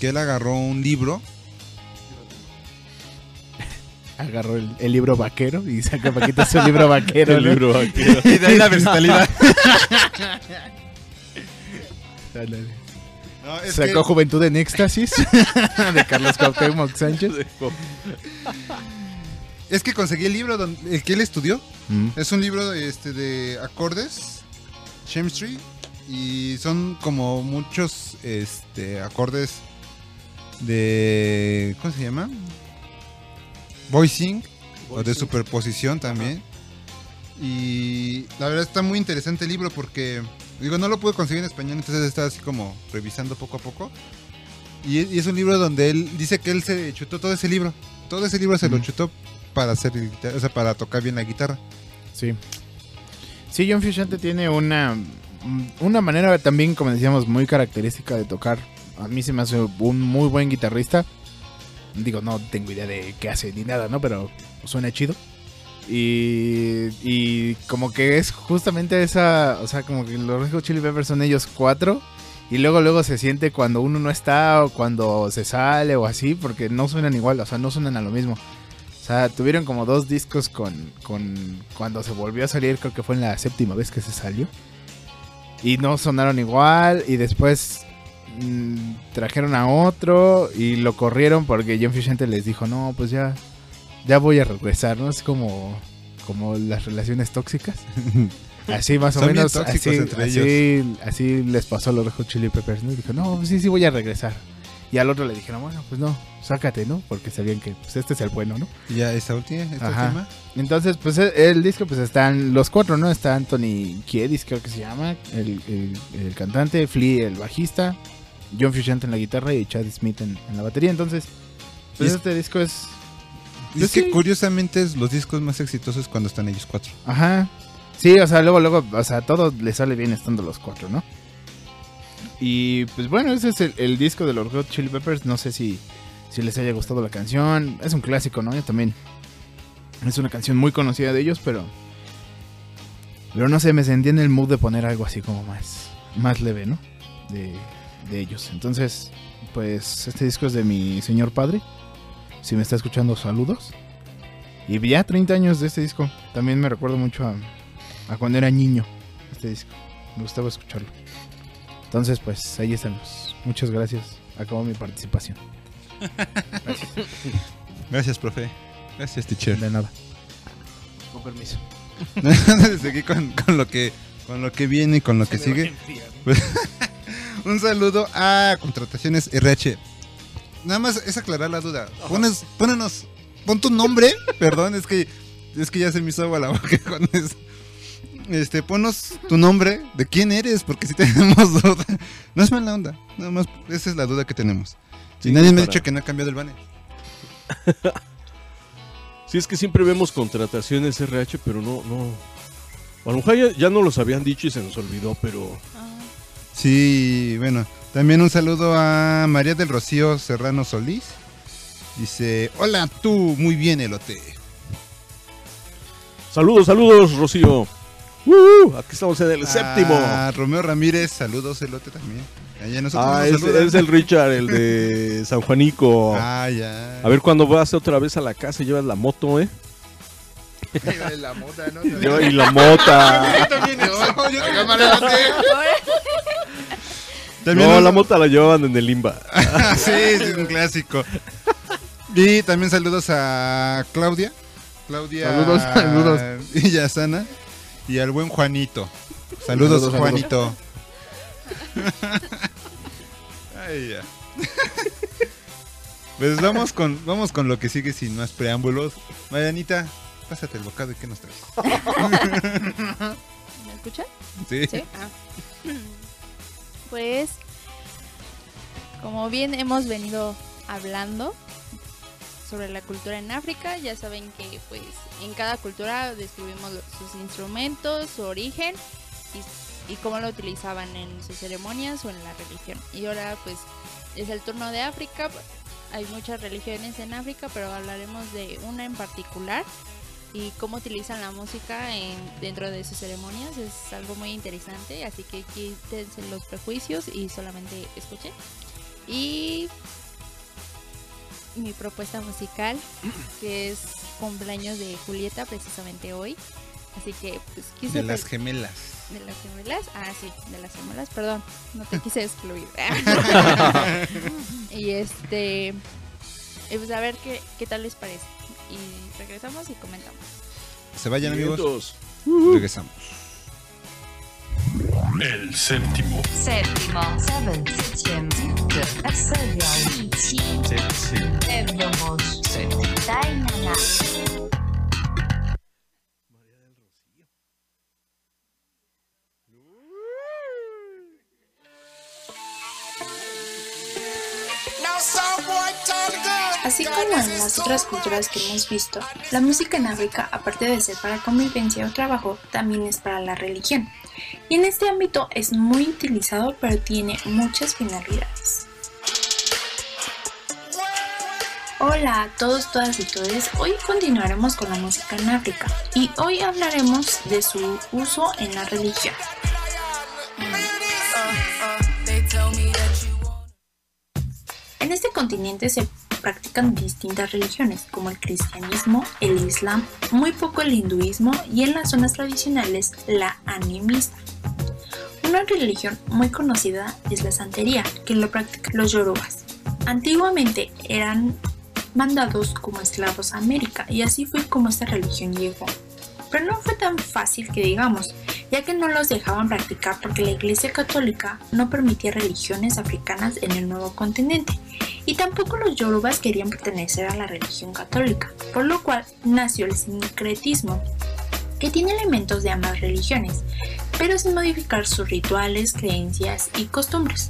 que él agarró un libro, Agarró el, el libro vaquero y saca Paquita su libro vaquero. El ¿no? libro vaquero. y de ahí la versatilidad. Ándale. No, es Sacó que- Juventud en Éxtasis de Carlos Cuauhtémoc Sánchez. Es que conseguí el libro donde, el que él estudió. Mm. Es un libro este, de acordes, chemistry, y son como muchos este, acordes de... ¿Cómo se llama? Voicing, o de superposición también. Y la verdad está muy interesante el libro porque, digo, no lo pude conseguir en español, entonces estaba así como revisando poco a poco. Y, y es un libro donde él dice que él se chutó todo ese libro. Todo ese libro se lo chutó para hacer el guitar- o sea, para tocar bien la guitarra. Sí. Sí, John Frusciante tiene una, una manera también, como decíamos, muy característica de tocar. A mí se me hace un muy buen guitarrista. Digo, no tengo idea de qué hace ni nada, ¿no? Pero suena chido. Y, y como que es justamente esa, o sea, como que los Red Chili Peppers son ellos cuatro. Y luego, luego se siente cuando uno no está o cuando se sale o así, porque no suenan igual, o sea, no suenan a lo mismo. O sea, tuvieron como dos discos con, con cuando se volvió a salir, creo que fue en la séptima vez que se salió. Y no sonaron igual y después mm, trajeron a otro y lo corrieron porque John Frusciante les dijo, no, pues ya, ya voy a regresar, ¿no? Es como, como las relaciones tóxicas. Así más o Son menos, así, entre así, así les pasó a los Red Hot Chili Peppers, ¿no? Y dijo, no, pues sí, sí voy a regresar. Y al otro le dijeron, bueno, pues no, sácate, ¿no? Porque sabían que pues, este es el bueno, ¿no? Ya esta última, esta Ajá. última. Entonces, pues e- el disco, pues están los cuatro, ¿no? Está Anthony Kiedis, creo que se llama, el, el- el cantante, Flea, el bajista, John Frusciante en la guitarra y Chad Smith en, en la batería. Entonces, pues es- este disco es... Yo es que sí. curiosamente es los discos más exitosos cuando están ellos cuatro. Ajá. Sí, o sea, luego, luego, o sea, todo le sale bien estando los cuatro, ¿no? Y pues bueno, ese es el, el disco de los Hot Chili Peppers. No sé si, si les haya gustado la canción. Es un clásico, ¿no? Yo también. Es una canción muy conocida de ellos, pero. Pero no sé, me sentí en el mood de poner algo así como más, más leve, ¿no? De, de ellos. Entonces, pues este disco es de mi señor padre. Si me está escuchando, saludos. Y ya 30 años de este disco. También me recuerdo mucho a, a cuando era niño. Este disco. Me gustaba escucharlo. Entonces, pues ahí estamos. Muchas gracias. Acabó mi participación. Gracias. Gracias, profe. Gracias, teacher. De nada. Con permiso. Seguí con, con lo que con lo que viene y con lo que sigue. Un saludo a Contrataciones RH. Nada más es aclarar la duda. Pones, pónenos, pon tu nombre. Perdón, es que es que ya se me hizo agua la boca con eso. Este, ponos tu nombre, de quién eres, porque si tenemos duda. No es mala onda, nada más esa es la duda que tenemos. Y Sí, nadie me ha dicho que no ha cambiado el banner. Sí, es que siempre vemos contrataciones RH, pero no, no. A lo mejor ya, ya no los habían dicho y se nos olvidó, pero. Sí, bueno, también un saludo a María del Rocío Serrano Solís. Dice, hola tú, muy bien elote. Saludos, saludos, Rocío. ¡Uh! aquí estamos en el séptimo. A Romeo Ramírez, saludos elote también. Allá nosotros Ah, nos es, es el Richard, el de San Juanico. Ah, ya. A ver cuando vas otra vez a la casa y llevas la moto, ¿eh? la mota, ¿no? Lleva- y la mota. Yo Oiga, Marianote. También no, un- la mota la llevaban en el limba. sí, sí, es un clásico. Y también saludos a Claudia. Claudia Saludos, saludos. Villasana. Y al buen Juanito. Saludos, Saludos, Juanito. Ay, ya. Pues vamos con, vamos con lo que sigue sin más preámbulos. Marianita, pásate el bocado y qué nos traes. ¿Me escuchan? Sí. Sí. Ah. Pues, como bien hemos venido hablando sobre la cultura en África, ya saben que pues en cada cultura describimos sus instrumentos, su origen y, y cómo lo utilizaban en sus ceremonias o en la religión. Y ahora pues es el turno de África. Hay muchas religiones en África, pero hablaremos de una en particular y cómo utilizan la música en, dentro de sus ceremonias es algo muy interesante, así que quítense los prejuicios y solamente escuchen. Y mi propuesta musical, que es cumpleaños de Julieta precisamente hoy, así que pues quise... De las gemelas. ¿De las gemelas? Ah, sí, de las gemelas, perdón, no te quise excluir. y este... Y pues a ver qué, qué tal les parece. Y regresamos y comentamos. Se vayan amigos. Regresamos. El séptimo. Séptimo. Seven. Así como en las otras culturas que hemos visto, la música en África, aparte de ser para convivencia o trabajo, también es para la religión. Y en este ámbito es muy utilizado, pero tiene muchas finalidades. Hola a todos, todas y todes. Hoy continuaremos con la música en África y hoy hablaremos de su uso en la religión. En este continente se practican distintas religiones como el cristianismo, el islam, muy poco el hinduismo y en las zonas tradicionales la animista. Una religión muy conocida es la santería, que lo practican los yorubas. Antiguamente eran mandados como esclavos a América y así fue como esta religión llegó. Pero no fue tan fácil que digamos, ya que no los dejaban practicar porque la Iglesia Católica no permitía religiones africanas en el nuevo continente y tampoco los yorubas querían pertenecer a la religión católica, por lo cual nació el sincretismo, que tiene elementos de ambas religiones, pero sin modificar sus rituales, creencias y costumbres.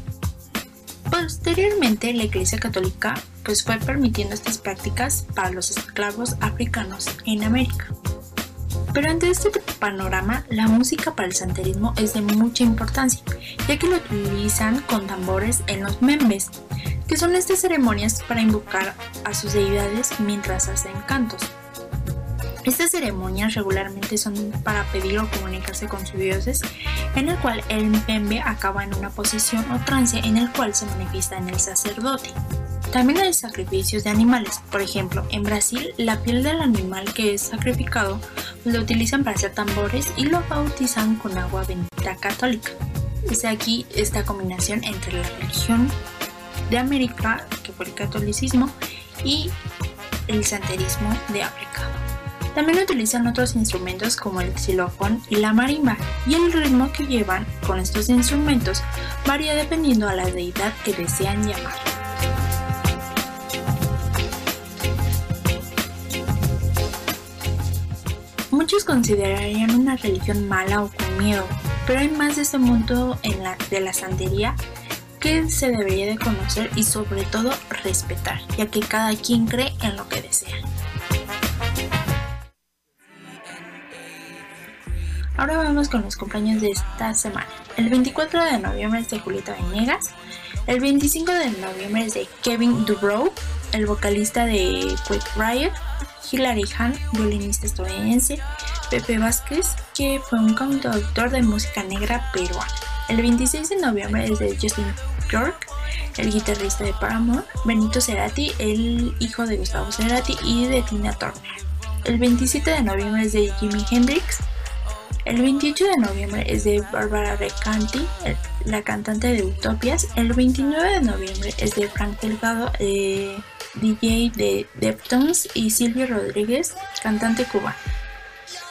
Posteriormente, la Iglesia Católica pues fue permitiendo estas prácticas para los esclavos africanos en América. Pero ante este panorama, la música para el santerismo es de mucha importancia, ya que lo utilizan con tambores en los membes, que son estas ceremonias para invocar a sus deidades mientras hacen cantos. Estas ceremonias regularmente son para pedir o comunicarse con sus dioses, en el cual el mpembe acaba en una posición o trance en el cual se manifiesta en el sacerdote. También hay sacrificios de animales, por ejemplo, en Brasil la piel del animal que es sacrificado lo utilizan para hacer tambores y lo bautizan con agua bendita católica. Es aquí esta combinación entre la religión de América, que fue el catolicismo, y el santerismo de África. También utilizan otros instrumentos como el xilófono y la marimba, y el ritmo que llevan con estos instrumentos varía dependiendo a la deidad que desean llamar. Muchos considerarían una religión mala o con miedo, pero hay más de este mundo en la, de la santería que se debería de conocer y sobre todo respetar, ya que cada quien cree en lo que desea. Ahora vamos con los cumpleaños de esta semana. El 24 de noviembre es de Julieta Venegas. El 25 de noviembre es de Kevin Dubrow, el vocalista de Quick Riot. Hilary Hahn, violinista estadounidense. Pepe Vázquez, que fue un cantautor de música negra peruana. El 26 de noviembre es de Justin York, el guitarrista de Paramore. Benito Cerati, el hijo de Gustavo Cerati y de Tina Turner. El 27 de noviembre es de Jimi Hendrix. El 28 de noviembre es de Barbara Recanti, la cantante de Utopias. El 29 de noviembre es de Frank Delgado, eh, DJ de Deftones, y Silvio Rodríguez, cantante cubano.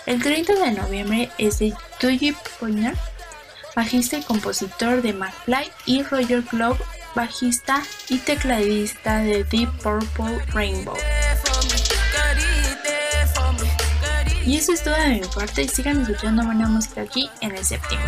El 30 de noviembre es de Tuyi Poiner, bajista y compositor de McFly, y Roger Globe, bajista y tecladista de Deep Purple Rainbow. Y eso es todo de mi parte sigan escuchando buena música aquí en el séptimo.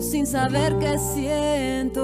Sin saber qué siento.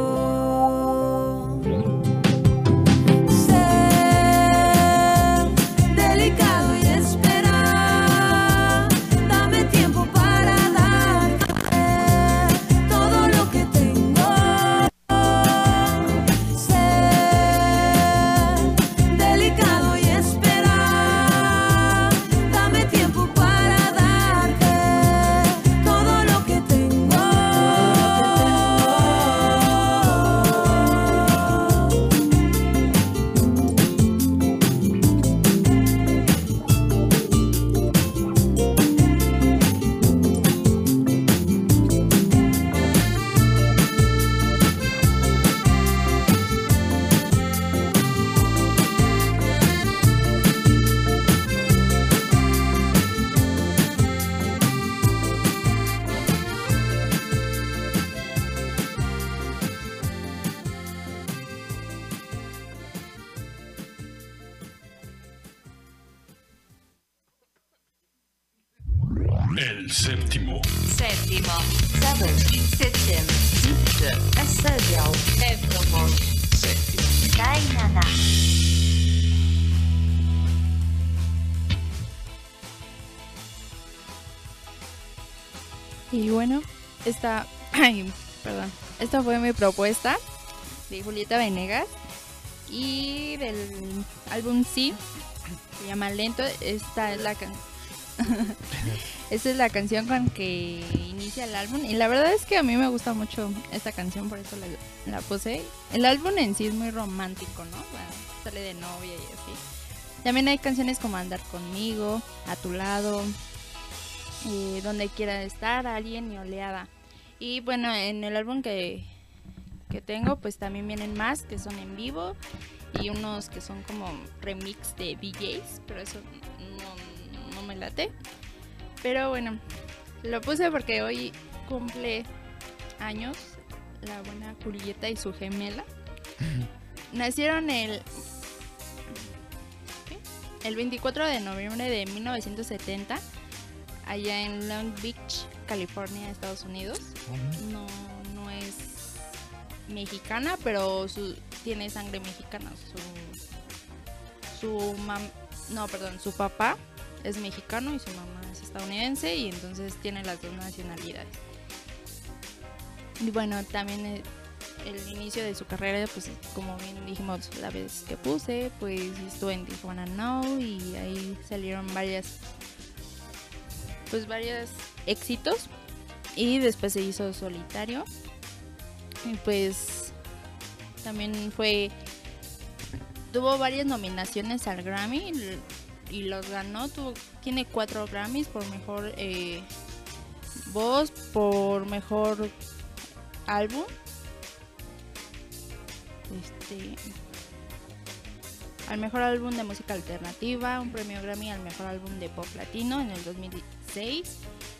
Esta, perdón, esta fue mi propuesta de Julieta Venegas y del álbum Sí, se llama Lento, esta es la can- esta es la canción con que inicia el álbum y la verdad es que a mí me gusta mucho esta canción, por eso la, la puse. El álbum en sí es muy romántico, ¿no? Sale de novia y así. También hay canciones como Andar conmigo, A tu lado, eh, donde quiera estar alguien y oleada. Y bueno, en el álbum que, que tengo, pues también vienen más que son en vivo y unos que son como remix de DJs, pero eso no, no me late. Pero bueno, lo puse porque hoy cumple años la buena Julieta y su gemela. Nacieron el el 24 de noviembre de 1970 allá en Long Beach, California, Estados Unidos. No, no es mexicana, pero su, tiene sangre mexicana. Su, su mam, no, perdón, su papá es mexicano y su mamá es estadounidense y entonces tiene las dos nacionalidades. Y bueno, también eh, el inicio de su carrera, pues como bien dijimos la vez que puse, pues estuvo en Tijuana Now y ahí salieron varias pues varios éxitos. Y después se hizo solitario. Y pues también fue tuvo varias nominaciones al Grammy. Y los ganó. Tuvo, tiene cuatro Grammys. Por mejor eh, voz. Por mejor álbum. Este al mejor álbum de música alternativa, un premio Grammy al mejor álbum de pop latino en el 2006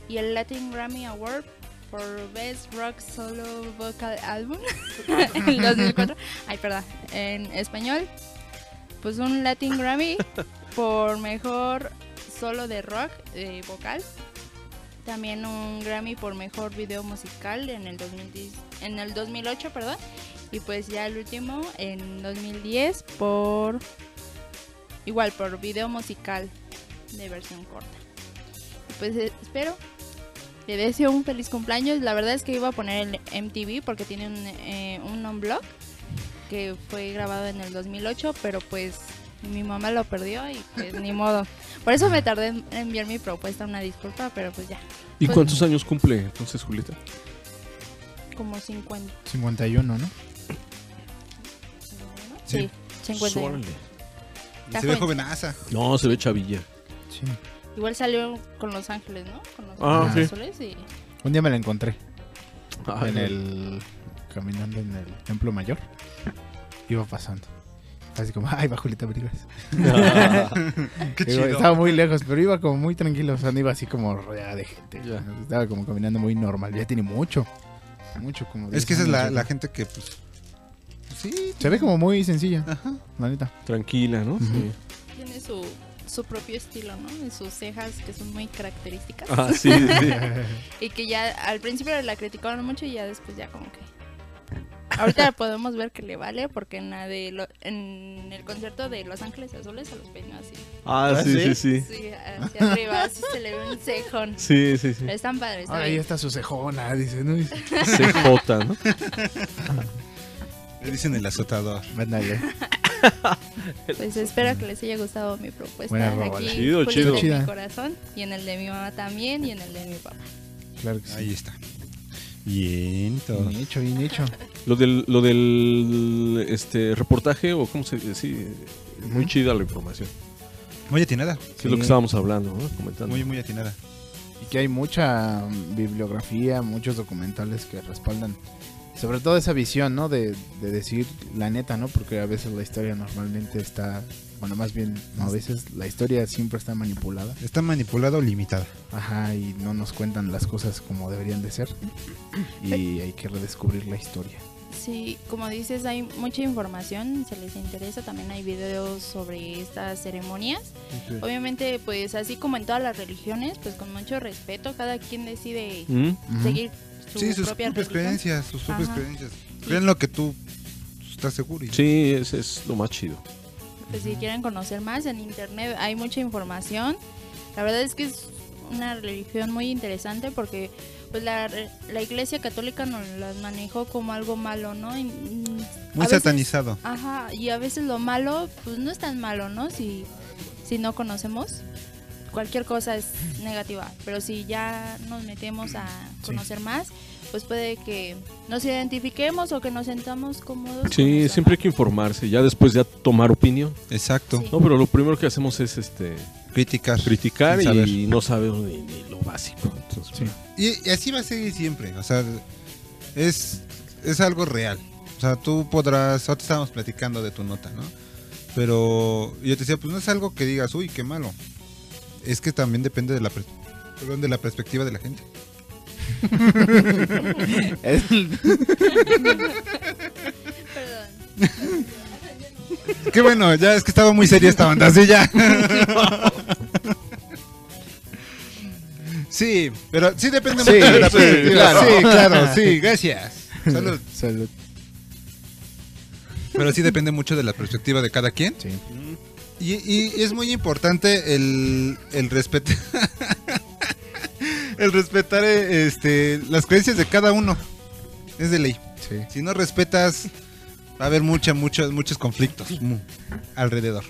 y el Latin Grammy Award por Best Rock Solo Vocal Album en el 2004. Ay, perdón, en español, pues un Latin Grammy por mejor solo de rock eh, vocal. También un Grammy por mejor video musical en el 2010, en el 2008, perdón. Y pues ya el último en 2010 por igual por video musical de versión corta. Y pues eh, espero le deseo un feliz cumpleaños. La verdad es que iba a poner el MTV porque tiene un, eh, un unblock que fue grabado en el 2008, pero pues mi mamá lo perdió y pues ni modo. Por eso me tardé en enviar mi propuesta, una disculpa, pero pues ya. ¿Y Pues, cuántos años cumple entonces Julieta? Como 50. 51, ¿no? Sí, 51. Órale. Está Se ve joven. jovenaza. No, se ve chavilla. Sí. Igual salió con Los Ángeles, ¿no? Con Los Ah, Ángeles sí. Azules y Un día me la encontré. Ay, en el. Caminando en el Templo Mayor. Iba pasando. Así como, ay, va Julieta Venegas. Qué Digo, chido. Estaba muy lejos, pero iba como muy tranquilo. O sea, no iba así como rodeada de gente. Estaba como caminando muy normal. Ya tiene mucho. Mucho, como. Es 10 que esa es la, la gente que, pues. Sí. Se ve como muy sencilla. La neta. Tranquila, ¿no? Sí. tiene su, su propio estilo, ¿no? Y sus cejas que son muy características. Ah, sí, sí. y que ya al principio la criticaron mucho y ya después ya como que... Ahorita podemos ver que le vale porque en, la de lo- en el concierto de Los Ángeles Azules se los peinó así. Ah, ¿Ah, sí, sí, sí? sí. Sí, hacia arriba, así se le ve un cejón. Sí, sí, sí. Pero están padres. Ahora ahí está su cejona, dice, ¿no? CJ, ¿no? Le dicen el azotador. Pues espero que les haya gustado mi propuesta. Buena. Aquí, Chido, Julio chido. Chida. mi corazón y en el de mi mamá también y en el de mi papá. Claro que sí. Ahí está. Bien, todo. Bien hecho, bien hecho. Lo del, lo del este reportaje, o cómo se dice, sí, muy chida la información. Muy atinada. Que es lo que estábamos hablando, ¿no? Comentando. Muy, muy atinada. Y que hay mucha mm, bibliografía, muchos documentales que respaldan. Sobre todo esa visión, ¿no? De, de decir la neta, ¿no? Porque a veces la historia normalmente está. Bueno, más bien, no, a veces la historia siempre está manipulada. Está manipulada o limitada. Ajá, y no nos cuentan las cosas como deberían de ser. Y hay que redescubrir la historia. Sí, como dices, hay mucha información, si les interesa, también hay videos sobre estas ceremonias. Obviamente, pues así como en todas las religiones, pues con mucho respeto, cada quien decide ¿Mm? seguir su Sí, sus propia propias religión. creencias, sus propias Ajá. creencias. Creen lo que tú estás seguro. y- Sí, ese es lo más chido. Pues si quieren conocer más, en internet hay mucha información. La verdad es que es una religión muy interesante porque pues la, la iglesia católica nos las manejó como algo malo, ¿no? Y, mm, Muy veces- satanizado. Ajá, y a veces lo malo pues no es tan malo, ¿no? Si, si no conocemos, cualquier cosa es negativa, pero si ya nos metemos a conocer más, pues puede que nos identifiquemos o que nos sentamos cómodos. Sí, siempre hay que informarse, ya después ya tomar opinión. Exacto. Sí. No, pero lo primero que hacemos es este Criticar. criticar y no sabemos ni, ni lo básico. Entonces, Y, y así va a seguir siempre. O sea, es, es algo real. O sea, tú podrás. Ahorita estábamos platicando de tu nota, ¿no? Pero yo te decía, pues no es algo que digas, uy, qué malo. Es que también depende de la, perdón, de la perspectiva de la gente. Perdón. Qué bueno, ya es que estaba muy seria esta banda, sí, ya. Sí, pero sí depende Sí, mucho de la sí, perspectiva. claro. Sí, claro, sí, gracias. Salud. Salud. Pero sí depende mucho de la perspectiva de cada quien. Sí. Y, y es muy importante el, el respetar el respetar eh, este las creencias de cada uno. Es de ley. Sí. Si no respetas va a haber mucha, muchos, muchos conflictos alrededor.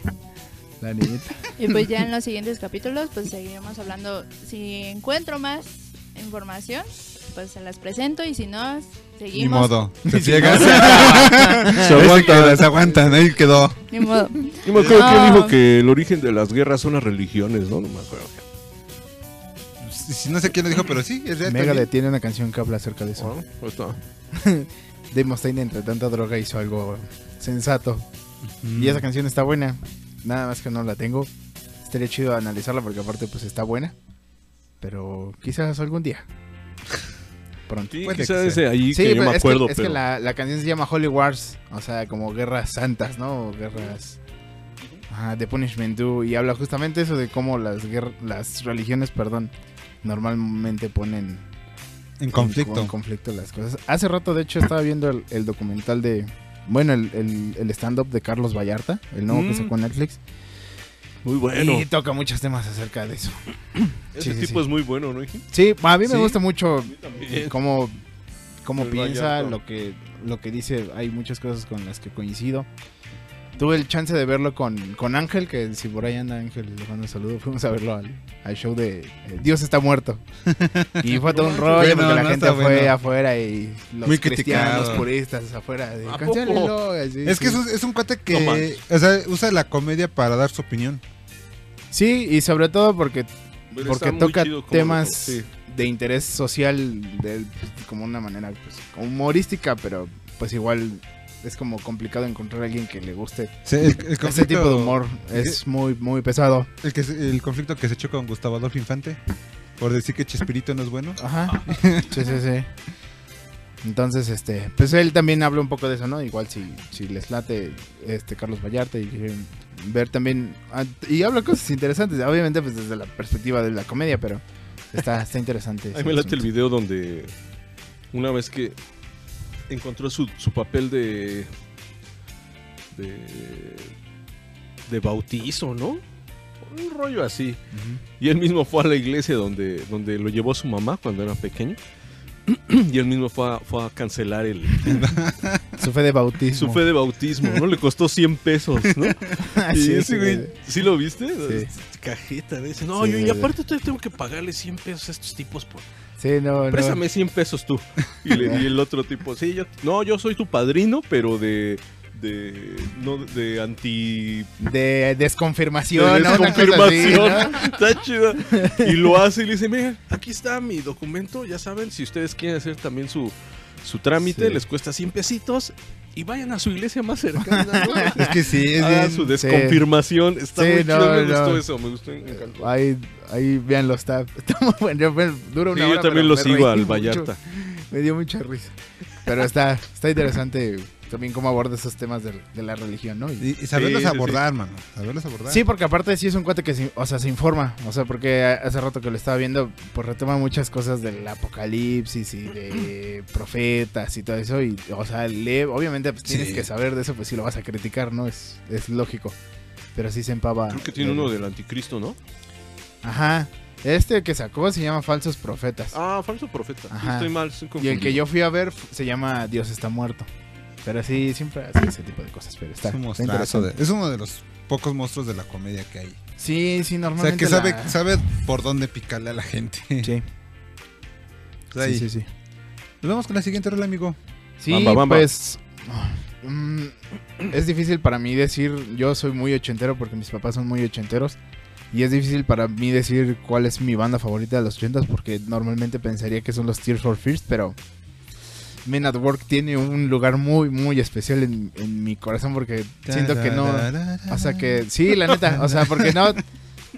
La niñita. Y pues ya en los siguientes capítulos pues seguiremos hablando. Si encuentro más información, pues se las presento y si no, seguimos. Ni modo. Se no, Se aguanta. Se aguantan, ahí quedó. Ni modo. Yo me acuerdo que No. él dijo que el origen de las guerras son las religiones, ¿no? No me acuerdo. Si, si no sé quién lo dijo, pero sí, es real. También. tiene una canción que habla acerca de eso. Ah, ahí está. Dave Mustaine, entre tanta droga, hizo algo sensato. Mm. Y esa canción está buena. Nada más que no la tengo. Estaría chido analizarla porque aparte pues está buena. Pero quizás algún día. Pronto. Sí, Puede quizás que ese ahí Sí, que yo pero me es, que- acuerdo, es que, pero... la, la canción se llama Holy Wars. O sea, como guerras santas, ¿no? O Guerras... Ajá, de Punishment Do. Y habla justamente eso de cómo las, las religiones, perdón, normalmente ponen En conflicto. en conflicto las cosas. Hace rato, de hecho, estaba viendo el, el documental de. Bueno, el, el- el stand-up de Carlos Vallarta, el nuevo que Mm. sacó Netflix. Muy bueno. Y toca muchos temas acerca de eso. Ese sí, tipo sí. es muy bueno, ¿no? Sí, a mí me gusta mucho cómo, cómo El piensa, Vallarta. lo que, lo que dice. Hay muchas cosas con las que coincido. Tuve el chance de verlo con, con Ángel, que si por ahí anda Ángel, le mando un saludo. Fuimos a verlo al, al show de eh, Dios está muerto. Y fue todo un rollo Bueno, porque la no gente fue bueno. afuera y los Muy cristianos criticado. puristas afuera de ¿A "Cancélelo", así, Es que sí. es un, es un cuate que manches. o sea, usa la comedia para dar su opinión. Sí, y sobre todo porque, Pero porque toca temas sí. de interés social de, como una manera pues, humorística, pero pues igual es como complicado encontrar a alguien que le guste Sí, el- el ese tipo de humor. Es muy, muy pesado. El, que, se- el conflicto que se echó con Gustavo Adolfo Infante por decir que Chespirito no es bueno. Ajá. sí, sí, sí. Entonces, este, pues él también habla un poco de eso, ¿no? Igual si, si les late este Carlos Vallarta y quieren ver también. ah, Y habla cosas interesantes, obviamente, pues desde la perspectiva de la comedia, pero está, está interesante. Ahí me late el video donde una vez que encontró su, su papel de, de de bautizo, ¿no? Un rollo así. Y él mismo fue a la iglesia donde, donde lo llevó su mamá cuando era pequeño. Y él mismo fue a, fue a cancelar el, Su fe de bautismo. su fe de bautismo, ¿no? Le costó 100 pesos, ¿no? y Sí, ese güey, sí. ¿sí lo viste? Sí. Cajeta, dice, no, Sí, yo, y aparte todavía tengo que pagarle 100 pesos a estos tipos por... Sí, no, no. Préstame 100 pesos tú. Y, le- y el otro tipo, sí, yo, no, yo soy tu padrino, pero de, de, no, de anti... De desconfirmación, de desconfirmación. así, ¿no? Está chido. Y lo hace y le dice, mira, aquí está mi documento, ya saben, si ustedes quieren hacer también su, su trámite, Sí. les cuesta 100 pesitos. Y vayan a su iglesia más cercana. ¿no? Es que sí, es Hagan bien- su desconfirmación. Está Sí, muy no, chido. Me no. gustó eso. Me gustó. Me encantó. Ahí, ahí véanlo, está, está muy bueno. Yo, dura una Sí, yo hora, también pero lo sigo al mucho. Vallarta. Me dio mucha risa. Pero está, está interesante también cómo aborda esos temas de, de la religión, ¿no? Y, y saberlos abordar, mano. Saberlos abordar. Sí, porque aparte sí es un cuate que se, o sea, se informa. O sea, porque hace rato que lo estaba viendo, pues retoma muchas cosas del apocalipsis y de profetas y todo eso. Y, o sea, lee, obviamente, pues tienes Sí. que saber de eso, pues si lo vas a criticar, ¿no? Es, es lógico. Pero sí se empava. Creo que tiene uno del anticristo, ¿no? Ajá. Este que sacó se llama Falsos Profetas. Ah, falso profeta. Sí, Ajá. estoy mal. estoy Y el que yo fui a ver se llama Dios está muerto. Pero sí, siempre hace ese tipo de cosas. Pero está, Es un está de- es uno de los pocos monstruos de la comedia que hay. Sí, sí, O sea, normalmente. que sabe, la- sabe por dónde picarle a la gente. Sí. Pues ahí. Sí, sí, sí. Nos vamos con la siguiente rola, amigo. Sí, Bamba, bamba. pues. mm, es difícil para mí decir. Yo soy muy ochentero porque mis papás son muy ochenteros. Y es difícil para mí decir cuál es mi banda favorita de los ochentas porque normalmente pensaría que son los Tears for Fears, pero Men at Work tiene un lugar muy, muy especial en, mi corazón porque siento que no... O sea que, sí, la neta, o sea, porque no...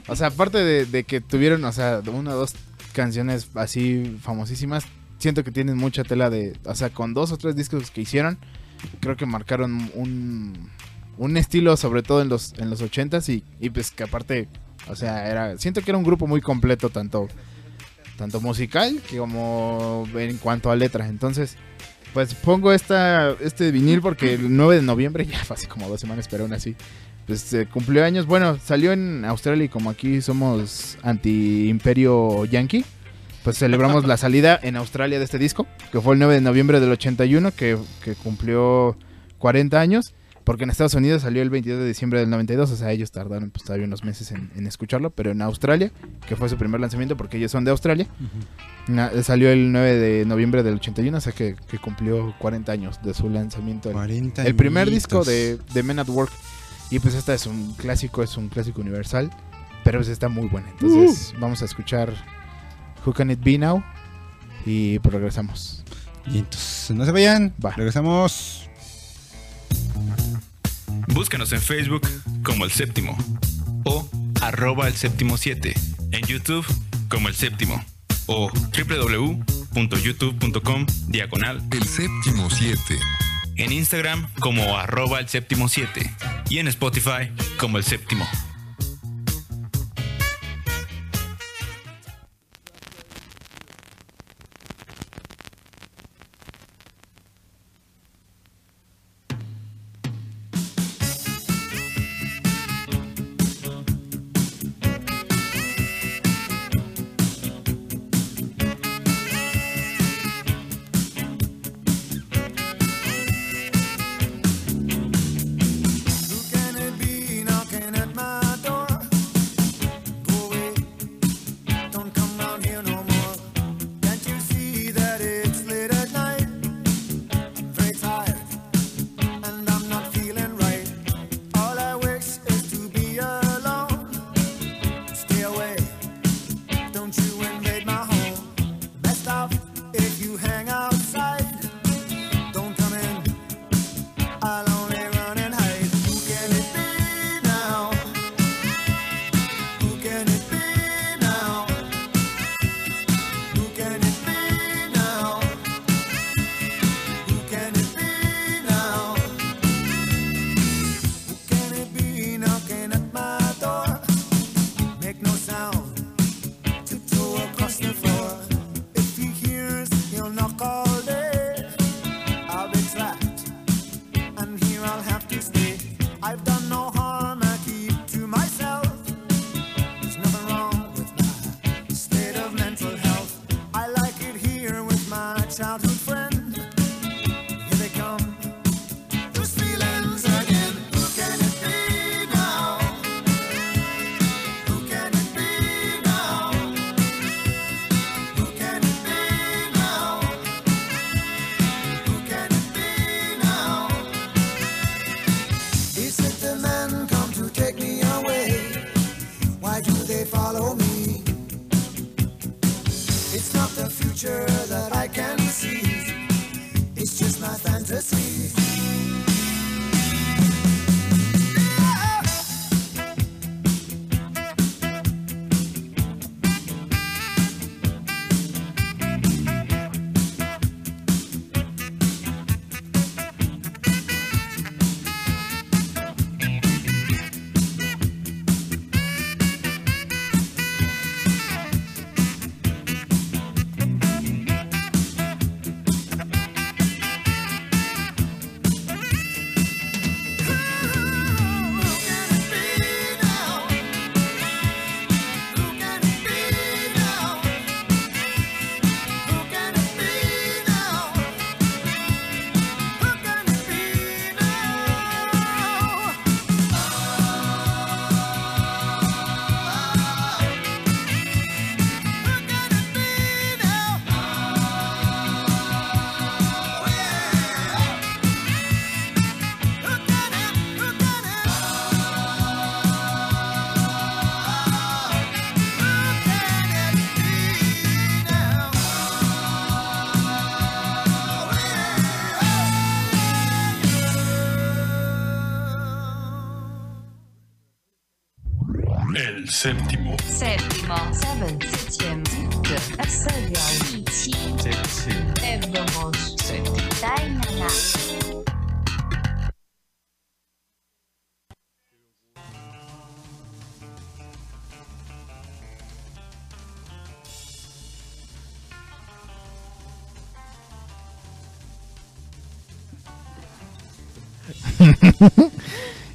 O sea, aparte de, que tuvieron, o sea, una o dos canciones así famosísimas, siento que tienen mucha tela de... O sea, con dos o tres discos que hicieron, creo que marcaron un, un estilo, sobre todo en los, en los ochentas y, y pues que aparte, o sea, era... Siento que era un grupo muy completo, tanto, tanto musical como en cuanto a letras. Entonces, pues pongo esta, este vinil porque el 9 de noviembre, ya fue hace como dos semanas, pero aún así, pues eh, cumplió años. Bueno, salió en Australia y como aquí somos anti-imperio yankee, pues celebramos la salida en Australia de este disco, que fue el 9 de noviembre del 81, que, que cumplió 40 años. Porque en Estados Unidos salió el 22 de diciembre del 92, o sea, ellos tardaron pues, todavía unos meses en, en escucharlo, pero en Australia, que fue su primer lanzamiento porque ellos son de Australia, na- salió el 9 de noviembre del 81, o sea que, que cumplió 40 años de su lanzamiento. El- 40 el primer añitos. disco de, de Men at Work. Y pues esta es un clásico, es un clásico universal, pero pues está muy buena. Entonces vamos a escuchar Who Can It Be Now y pues regresamos. Y entonces, no se vayan. Va. Regresamos. Búscanos en Facebook como El Séptimo o arroba El Séptimo 7. En YouTube como El Séptimo o www.youtube.com diagonal El Séptimo 7. En Instagram como arroba El Séptimo 7 y en Spotify como El Séptimo.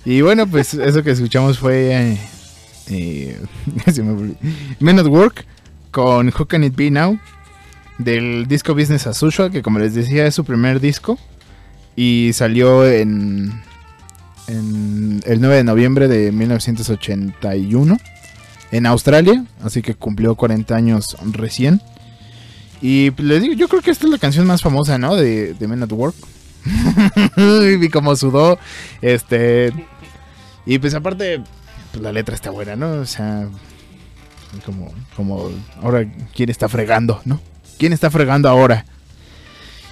Y bueno, pues eso que escuchamos fue eh, eh. Men at Work con Who Can It Be Now del disco Business as Usual, que como les decía es su primer disco y salió en, en el 9 de noviembre de 1981 en Australia, así que cumplió 40 años recién. Y pues, les digo, yo creo que esta es la canción más famosa, ¿no? De, de Men at Work. y vi cómo sudó. Este. Y pues aparte, pues la letra está buena, ¿no? O sea. Como, como ahora, ¿quién está fregando, no? ¿Quién está fregando ahora?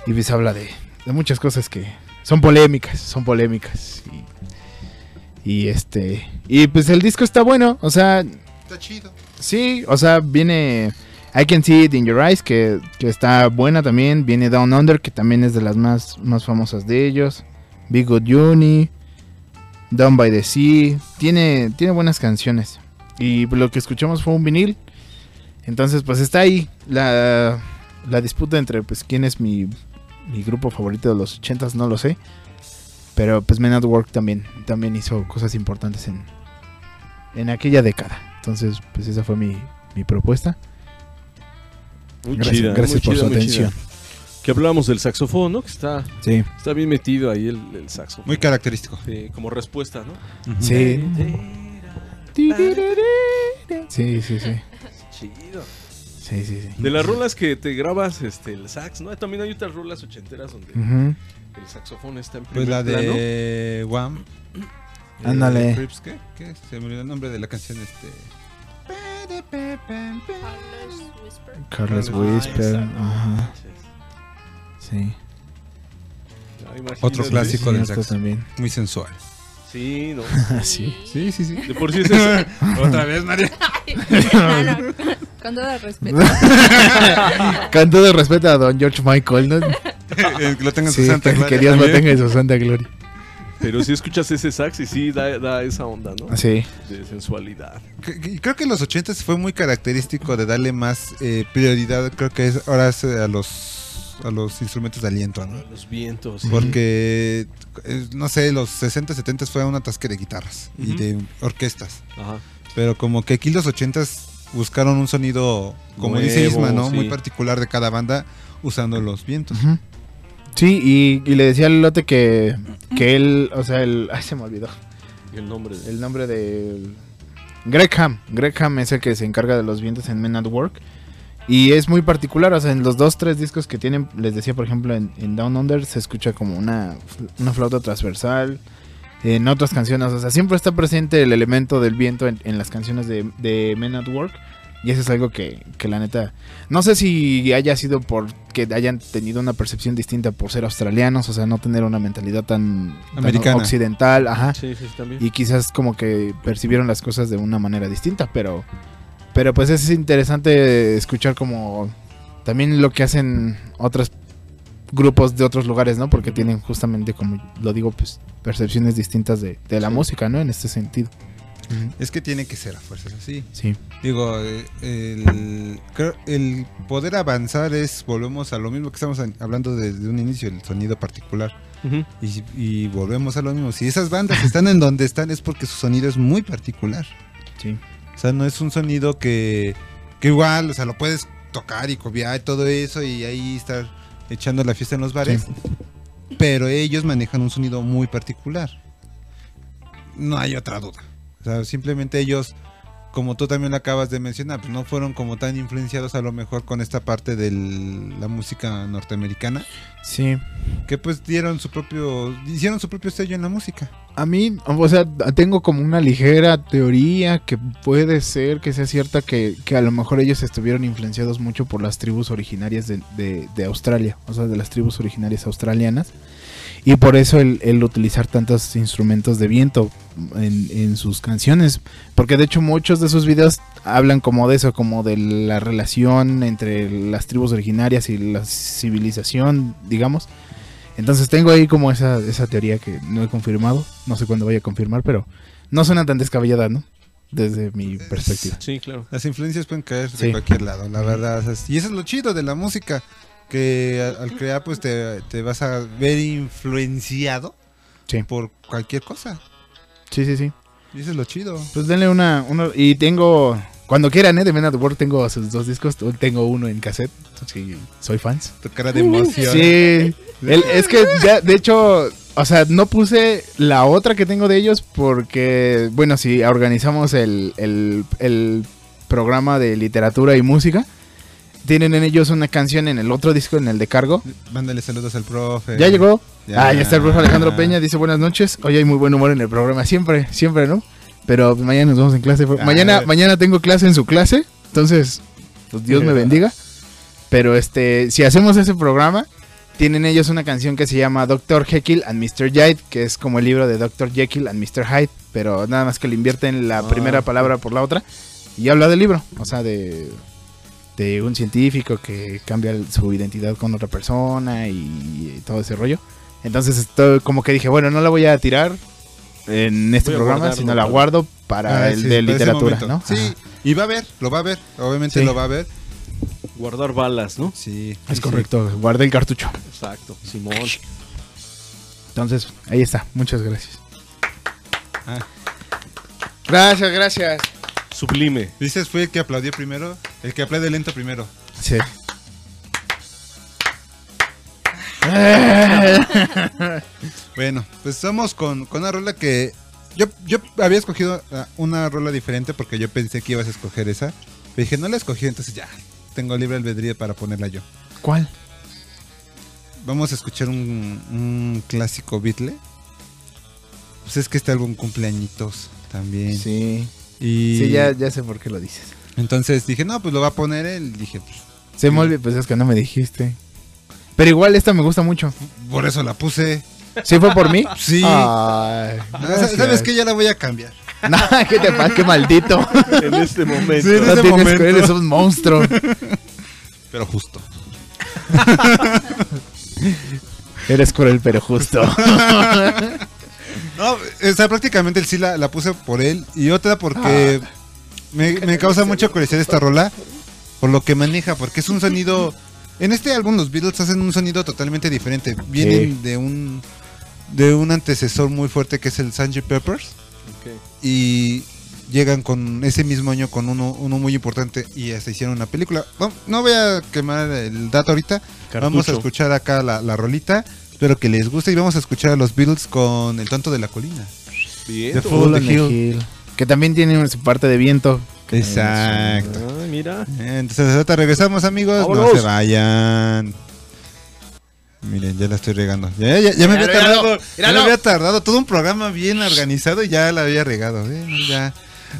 Y pues habla de, de muchas cosas que son polémicas, son polémicas. Y, y este. Y pues el disco está bueno, o sea. Está chido. Sí, o sea, viene I Can See It in Your Eyes, que, que está buena también. Viene Down Under, que también es de las más, más famosas de ellos. Big Good Uni, Down by the Sea. Tiene, tiene buenas canciones. Y lo que escuchamos fue un vinil. Entonces, pues está ahí la, la disputa entre pues quién es mi, mi grupo favorito de los 80s, no lo sé. Pero pues Men at Work también, también hizo cosas importantes en, en aquella década. Entonces, pues esa fue mi, mi propuesta. Muy gracias chida, gracias muy por chida, su atención. chida. Que hablábamos del saxofón, ¿no? Que está, Sí. está bien metido ahí el, el saxofón. Muy característico. Sí, como respuesta, ¿no? Sí. Sí, sí, sí. Chido. Sí, sí, sí. De las rolas que te grabas este, el sax, ¿no? También hay otras rolas ochenteras donde Ujú. el saxofón está en Pues primer la plano. de Wham. Ándale. Eh, ¿qué? ¿Qué? Se me olvidó el nombre de la canción este. Carlos Ah, Whisper. Ajá. Sí. Ah, imagínate. Otro clásico del Cierto sax. también. Muy sensual. Sí, no. sí. Sí, sí, sí. De por sí es eso. Otra vez, María. No, no, con todo respeto. Con todo respeto a don George Michael, ¿no? que lo tenga en su Sí, santa que- gloria que Dios lo tenga en su santa gloria. Pero si escuchas ese sax y sí da, da esa onda, ¿no? Sí. De sensualidad. Creo que en los 80 fue muy característico de darle más eh, prioridad, creo que es ahora es, a los a los instrumentos de aliento, ¿no? Los vientos. Porque eh, no sé, los 60, 70 fue un atasque de guitarras y de orquestas. Ajá. Pero como que aquí los 80 buscaron un sonido, como dice Isma, ¿no? sí. Muy particular de cada banda usando los vientos. Ujú. Sí, y, y le decía al lote que, que él, o sea, el, ay, se me olvidó. Y el nombre de... El nombre de Greg Ham. Greg Ham es el que se encarga de los vientos en Men at Work. Y es muy particular, o sea, en los dos, tres discos que tienen, les decía, por ejemplo, en, en Down Under se escucha como una, una flauta transversal. En otras canciones, o sea, siempre está presente el elemento del viento en, en las canciones de, de Men at Work. Y eso es algo que, que la neta, no sé si haya sido porque hayan tenido una percepción distinta por ser australianos, o sea, no tener una mentalidad tan, tan Americana. occidental, ajá. Sí, sí, también. Y quizás como que percibieron las cosas de una manera distinta, pero pero pues es interesante escuchar como también lo que hacen otros grupos de otros lugares, ¿no? Porque tienen justamente, como lo digo, pues percepciones distintas de, de la música, ¿no? En este sentido. Es que tiene que ser a fuerzas así. Sí. Digo, eh, el, poder avanzar es, volvemos a lo mismo que estamos an- hablando desde un inicio, el sonido particular. Y, y volvemos a lo mismo. Si esas bandas están en donde están es porque su sonido es muy particular. Sí. O sea, no es un sonido que, que igual, o sea, lo puedes tocar y copiar y todo eso y ahí estar echando la fiesta en los bares. Pero ellos manejan un sonido muy particular. No hay otra duda. O sea, simplemente ellos, como tú también lo acabas de mencionar, pues no fueron como tan influenciados a lo mejor con esta parte de la música norteamericana. Sí. Que pues dieron su propio, hicieron su propio sello en la música. A mí, o sea, tengo como una ligera teoría que puede ser que sea cierta que, que a lo mejor ellos estuvieron influenciados mucho por las tribus originarias de, de- de Australia, o sea, de las tribus originarias australianas. Y por eso el, el utilizar tantos instrumentos de viento en, en sus canciones. Porque de hecho muchos de sus videos hablan como de eso, como de la relación entre las tribus originarias y la civilización, digamos. Entonces tengo ahí como esa, esa teoría que no he confirmado. No sé cuándo vaya a confirmar, pero no suena tan descabellada, ¿no? Desde mi perspectiva. Sí, claro. Las influencias pueden caer de Sí. cualquier lado, la verdad. y eso es lo chido de la música, que al, al crear pues te, te vas a ver influenciado Sí. por cualquier cosa. Sí, sí, sí. Y eso es lo chido. Pues denle una, una- Y tengo. Cuando quieran, ¿eh? De Men at Work tengo sus dos discos. Tengo uno en cassette. Sí, soy fans. Tu cara de emoción. Sí. El- es que, ya, de hecho, o sea, no puse la otra que tengo de ellos porque, bueno, si organizamos el, el, el programa de literatura y música, tienen en ellos una canción en el otro disco, en el de cargo. Mándale saludos al profe. ¿Ya llegó? Ya. Ah, ya está el profe Alejandro Peña, dice buenas noches. Hoy hay muy buen humor en el programa, siempre, siempre, ¿no? Pero pues, mañana nos vemos en clase. Ah, mañana, mañana tengo clase en su clase, entonces, pues Dios me bendiga. Pero este, si hacemos ese programa, tienen ellos una canción que se llama Dr. Jekyll and Mr. Hyde, que es como el libro de Dr. Jekyll and Mr. Hyde, pero nada más que le invierten la Ah, primera palabra por la otra y habla del libro, o sea, de de un científico que cambia su identidad con otra persona y, todo ese rollo. Entonces estoy como que dije, bueno, no la voy a tirar en este Voy programa, guardarlo sino la guardo para Ah, el sí, de para literatura. ¿no? Sí, Ajá. y va a ver, lo va a ver. Obviamente Sí. lo va a ver. Guardar balas, ¿no? Sí. Es correcto, guardé el cartucho. Exacto, Simón. Entonces, ahí está, muchas gracias. Ah. Gracias, gracias. Sublime. Dices fue el que aplaudió primero, el que aplaude lento primero. Sí. Bueno, pues estamos con, con una rola que yo, yo había escogido ah, una rola diferente porque yo pensé que ibas a escoger esa. Pero dije, no la escogí, entonces ya, tengo libre albedrío para ponerla yo. ¿Cuál? Vamos a escuchar un, un clásico Beatle. Pues es que este álbum cumple añitos también. Sí. Y Sí, ya, ya sé por qué lo dices. entonces dije, no, pues lo va a poner él. Dije, pues, Se me olvidó, pues es que no me dijiste. Pero igual esta me gusta mucho. por eso la puse. ¿Sí fue por mí? Sí. Ay, No, ¿Sabes qué? Ya la voy a cambiar. No, ¿qué te pasa? Qué maldito. En este momento. Sí, en No este tienes momento. que eres un monstruo. Pero justo. Eres cruel, pero justo. No, o sea, prácticamente el sí la, la puse por él. Y otra porque me, me causa mucha curiosidad esta rola. Por lo que maneja, porque es un sonido. En este álbum los Beatles hacen un sonido totalmente diferente. Vienen Sí. de un de un antecesor muy fuerte que es el Sgt. Peppers. Y llegan con ese mismo año con uno, uno muy importante y hasta hicieron una película. No, no voy a quemar el dato ahorita. Vamos a escuchar acá la, la rolita. Espero que les guste y vamos a escuchar a los Beatles con El tonto de la colina. Bien. The Full Fool on the the Hill. Hill. Que también tiene su parte de viento. Exacto. Ah, mira. Entonces ahorita regresamos amigos. No se vayan. Miren, ya la estoy regando. Ya, ya, ya me había tardado. Ya me había tardado. Todo un programa bien organizado y ya la había regado. ¿eh? Ya.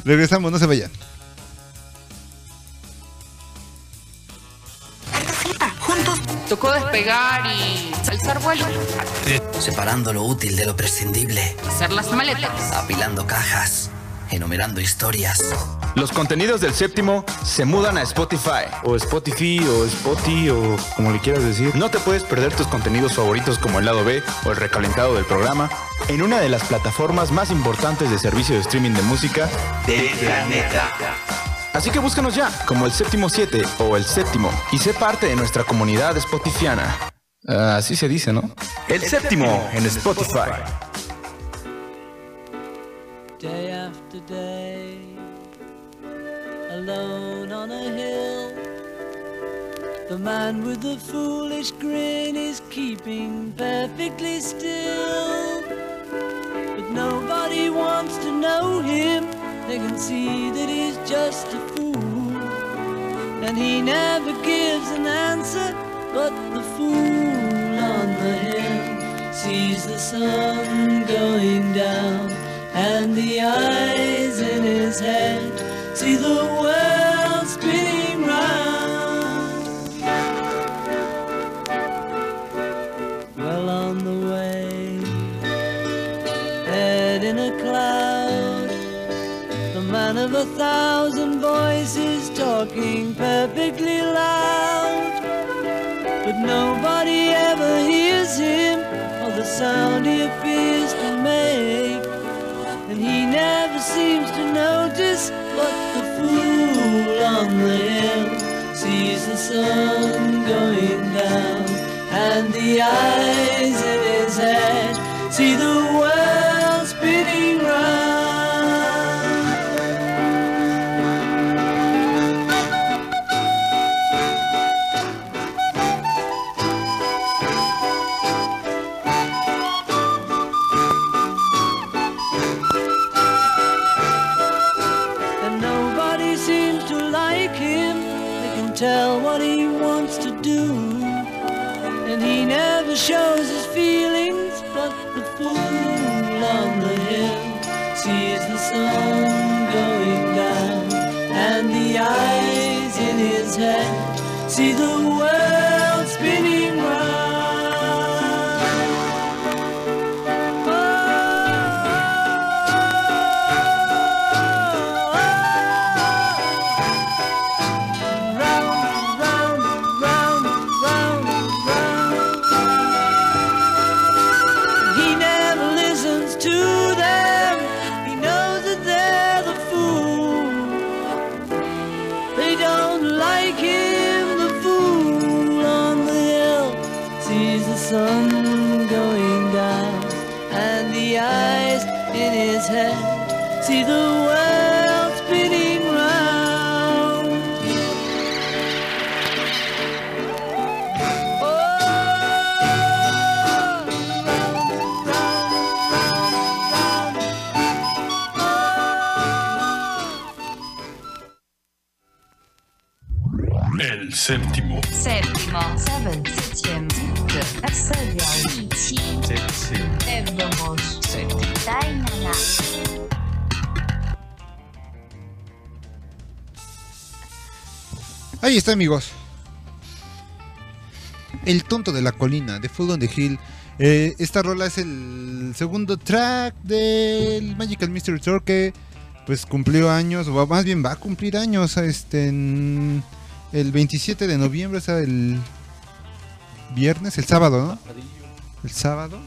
Regresamos, no se vayan. Tocó despegar y alzar vuelo. Separando lo útil de lo prescindible. Hacer las maletas. Apilando cajas. Enumerando historias. Los contenidos del séptimo se mudan a Spotify. O Spotify, o Spotify, o como le quieras decir. No te puedes perder tus contenidos favoritos como el lado B o el recalentado del programa en una de las plataformas más importantes de servicio de streaming de música del planeta. Así que búscanos ya como el séptimo 7 o el séptimo y sé parte de nuestra comunidad spotifiana. Ah, Así se dice, ¿no? El séptimo en Spotify. Day after day, alone on a hill. The man with the foolish grin is keeping perfectly still. But nobody wants to know him, they can see that he's just a fool. And he never gives an answer, but the fool on the hill sees the sun going down and the eyes in his head see the world spinning round. Well on the way, head in a cloud, the man of a thousand voices talking perfectly loud, but nobody ever hears him or the sound sun going down and the eyes in his head see the amigos. El tonto de la colina, de Full on the Hill. Eh, esta rola es el segundo track del Magical Mystery Tour que pues cumplió años, o más bien va a cumplir años este en el 27 de noviembre, o sea, el viernes, el sábado, ¿no? El sábado.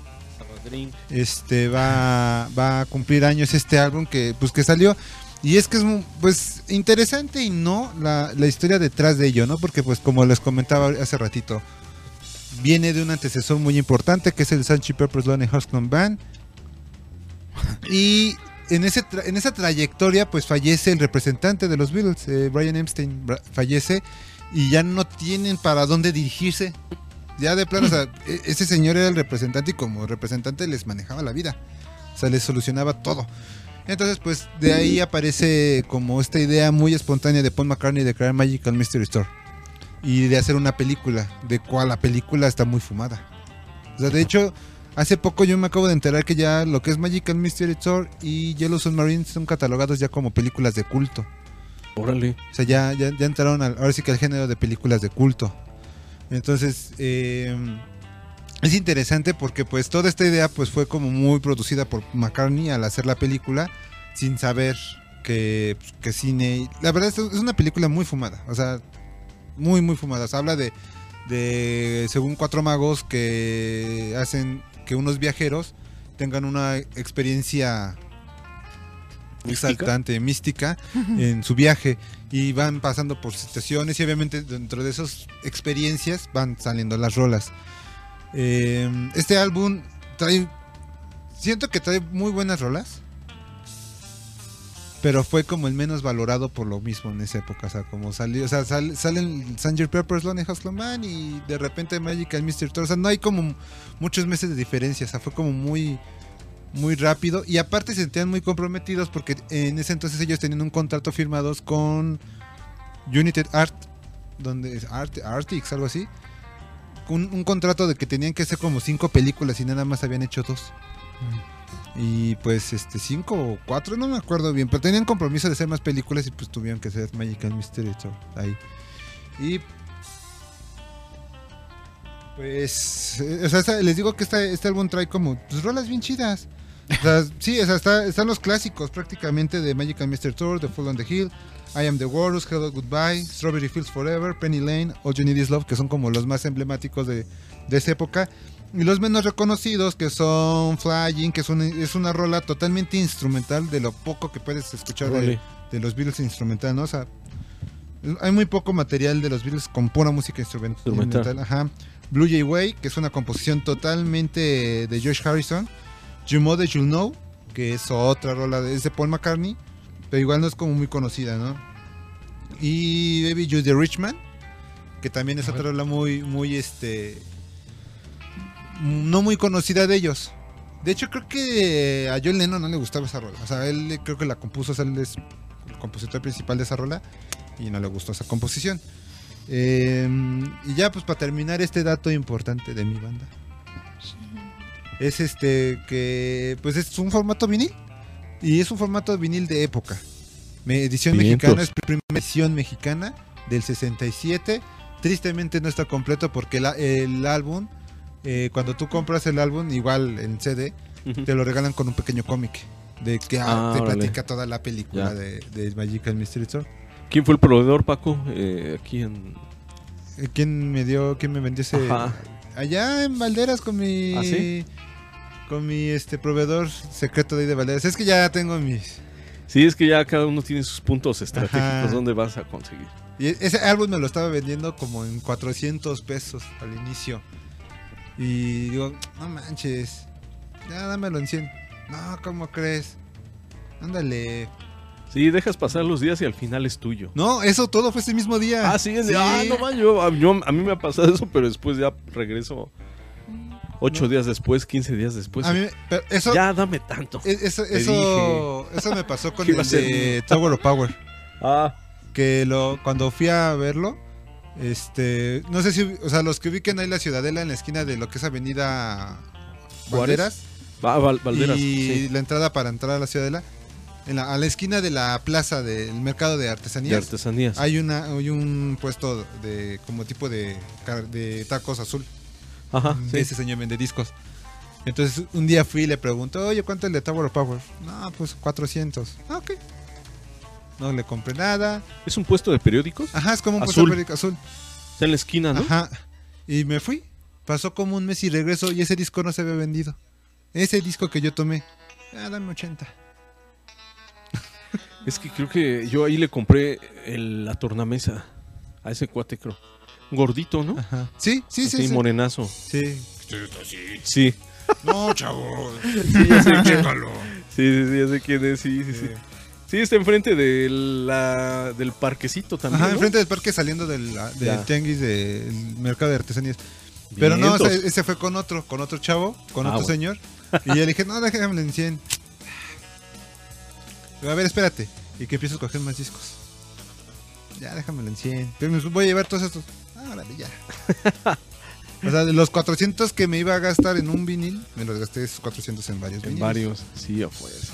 Este va, va a cumplir años este álbum que pues que salió y es que es pues interesante y no la, la historia detrás de ello, ¿no? Porque pues como les comentaba hace ratito, viene de un antecesor muy importante que es el Sanchi Peppers Lonely Hearts Club Band. Y en, ese en esa trayectoria pues fallece el representante de los Beatles, eh, Brian Epstein, fallece y ya no tienen para dónde dirigirse. Ya de plano, o sea, e- ese señor era el representante y como representante les manejaba la vida. O sea, les solucionaba todo. Entonces, pues de ahí aparece como esta idea muy espontánea de Paul McCartney de crear Magical Mystery Store y de hacer una película, de cual la película está muy fumada. O sea, de hecho, hace poco yo me acabo de enterar que ya lo que es Magical Mystery Store y Yellow Submarine son catalogados ya como películas de culto. Órale. O sea, ya, ya, ya entraron al- ahora sí que al género de películas de culto. Entonces, eh, es interesante porque pues toda esta idea pues fue como muy producida por McCartney al hacer la película sin saber que, pues, que cine... La verdad es una película muy fumada, o sea, muy muy fumada. O sea, habla de, de, según cuatro magos que hacen que unos viajeros tengan una experiencia exaltante, mística en su viaje y van pasando por situaciones y obviamente dentro de esas experiencias van saliendo las rolas. Eh, este álbum trae, siento que trae muy buenas rolas, pero fue como el menos valorado por lo mismo en esa época, o sea, como salió, o sea, sal- salen Sanger Peppers, Lonely House Man y de repente Magical Mystery Tour, o sea, no hay como muchos meses de diferencia, o sea, fue como muy muy rápido. Y aparte se sentían muy comprometidos porque en ese entonces ellos tenían un contrato firmados con United Art, donde Art, Artix, algo así. Un, un contrato de que tenían que hacer como cinco películas y nada más habían hecho dos. Y pues este cinco o cuatro, no me acuerdo bien, pero tenían compromiso de hacer más películas y pues tuvieron que hacer Magical Mystery Tour ahí. Y pues, eh, o sea, les digo que este, este álbum trae como pues, rolas bien chidas. O sea, sí, o sea, está- están los clásicos prácticamente de Magical Mystery Tour, The Fall on the Hill, I Am the Walrus, Hello Goodbye, Strawberry Fields Forever, Penny Lane, All You Need Is Love, que son como los más emblemáticos de, de esa época. Y los menos reconocidos, que son Flying, que es una, es una rola totalmente instrumental de lo poco que puedes escuchar de, los Beatles instrumental, ¿no? O sea, hay muy poco material de los Beatles con pura música instrument- Instrumental. instrumental. Ajá. Blue Jay Way, que es una composición totalmente de George Harrison. You That You Know, que es otra rola de, es de Paul McCartney, pero igual no es como muy conocida, ¿no? Y Baby You the Rich Man, que también es otra rola muy, muy, este, no muy conocida de ellos. De hecho, creo que a John Lennon no le gustaba esa rola. O sea, él creo que la compuso, o sea, él es el compositor principal de esa rola y no le gustó esa composición. Eh, y ya, pues para terminar este dato importante de mi banda. Es este que pues es un formato vinil y es un formato vinil de época. Edición Vientos. mexicana es primera edición mexicana del 67. Tristemente no está completo porque la- el álbum eh, cuando tú compras el álbum igual en CD te lo regalan con un pequeño cómic de que ah, Ah, te órale. platica toda la película de, de Magical Mystery Tour. ¿Quién fue el proveedor, Paco? Eh, aquí en. Eh, ¿Quién me dio, quién me vendió ese? Ajá. Allá en Valderas con mi. ¿Ah, sí? Con mi este proveedor secreto de ahí de Valderas. Es que ya tengo mis. Sí, es que ya cada uno tiene sus puntos estratégicos. Ajá. ¿Dónde vas a conseguir? Y e- ese álbum me lo estaba vendiendo como en 400 pesos al inicio. Y digo, no manches. Ya dámelo en 100. No, ¿cómo crees? Ándale. Sí, dejas pasar los días y al final es tuyo. No, eso todo fue ese mismo día. Ah, sí, es de, ah, no man, yo- a mí me ha pasado eso, pero después ya regreso ocho días después, 15 días después. A mí, pero eso, ya dame tanto. e- eso, eso, eso me pasó con el de. Tower of Power. Ah, que lo cuando fui a verlo este no sé si o sea los que ubiquen ahí la ciudadela en la esquina de lo que es avenida. Valderas va, Val- Valderas. y sí. la entrada para entrar a la ciudadela en la, a la esquina de la plaza del mercado de artesanías De artesanías. hay una hay un puesto de como tipo de tacos azul Ajá, de sí. ese señor vende discos entonces un día fui y le pregunto oye cuánto es el de Tower of Power no pues 400 ah, ok no le compré nada ¿Es un puesto de periódicos? Ajá, es como un puesto de periódico azul. Está en la esquina, ¿no? Ajá. Y me fui. Pasó como un mes y regreso y ese disco no se había vendido. Ese disco que yo tomé. Ah, dame 80. Es que creo que yo ahí le compré el- la tornamesa a ese cuate, creo. Gordito, ¿no? Ajá. Sí, sí, sí. Así, sí. morenazo. Sí. Sí. No, chavo. Sí, ya sé quién. Chécalo. Sí, sí, sí, ya sé quién es. Sí, sí, sí. Sí, está enfrente de la, del parquecito también. Ajá, ¿no? enfrente del parque saliendo del, del Ya. tianguis del mercado de artesanías. Pero no, ese, ese fue con otro, con otro chavo, con Ah, otro bueno. señor. Y yo le dije, no, déjame en 100. A ver, espérate. Y que empiezo a coger más discos. Ya, déjamelo en 100. Pero me voy a llevar todos estos. Órale, ya. o sea, de los 400 que me iba a gastar en un vinil, me los gasté esos 400 en varios En viniles. varios, sí, a fuerza.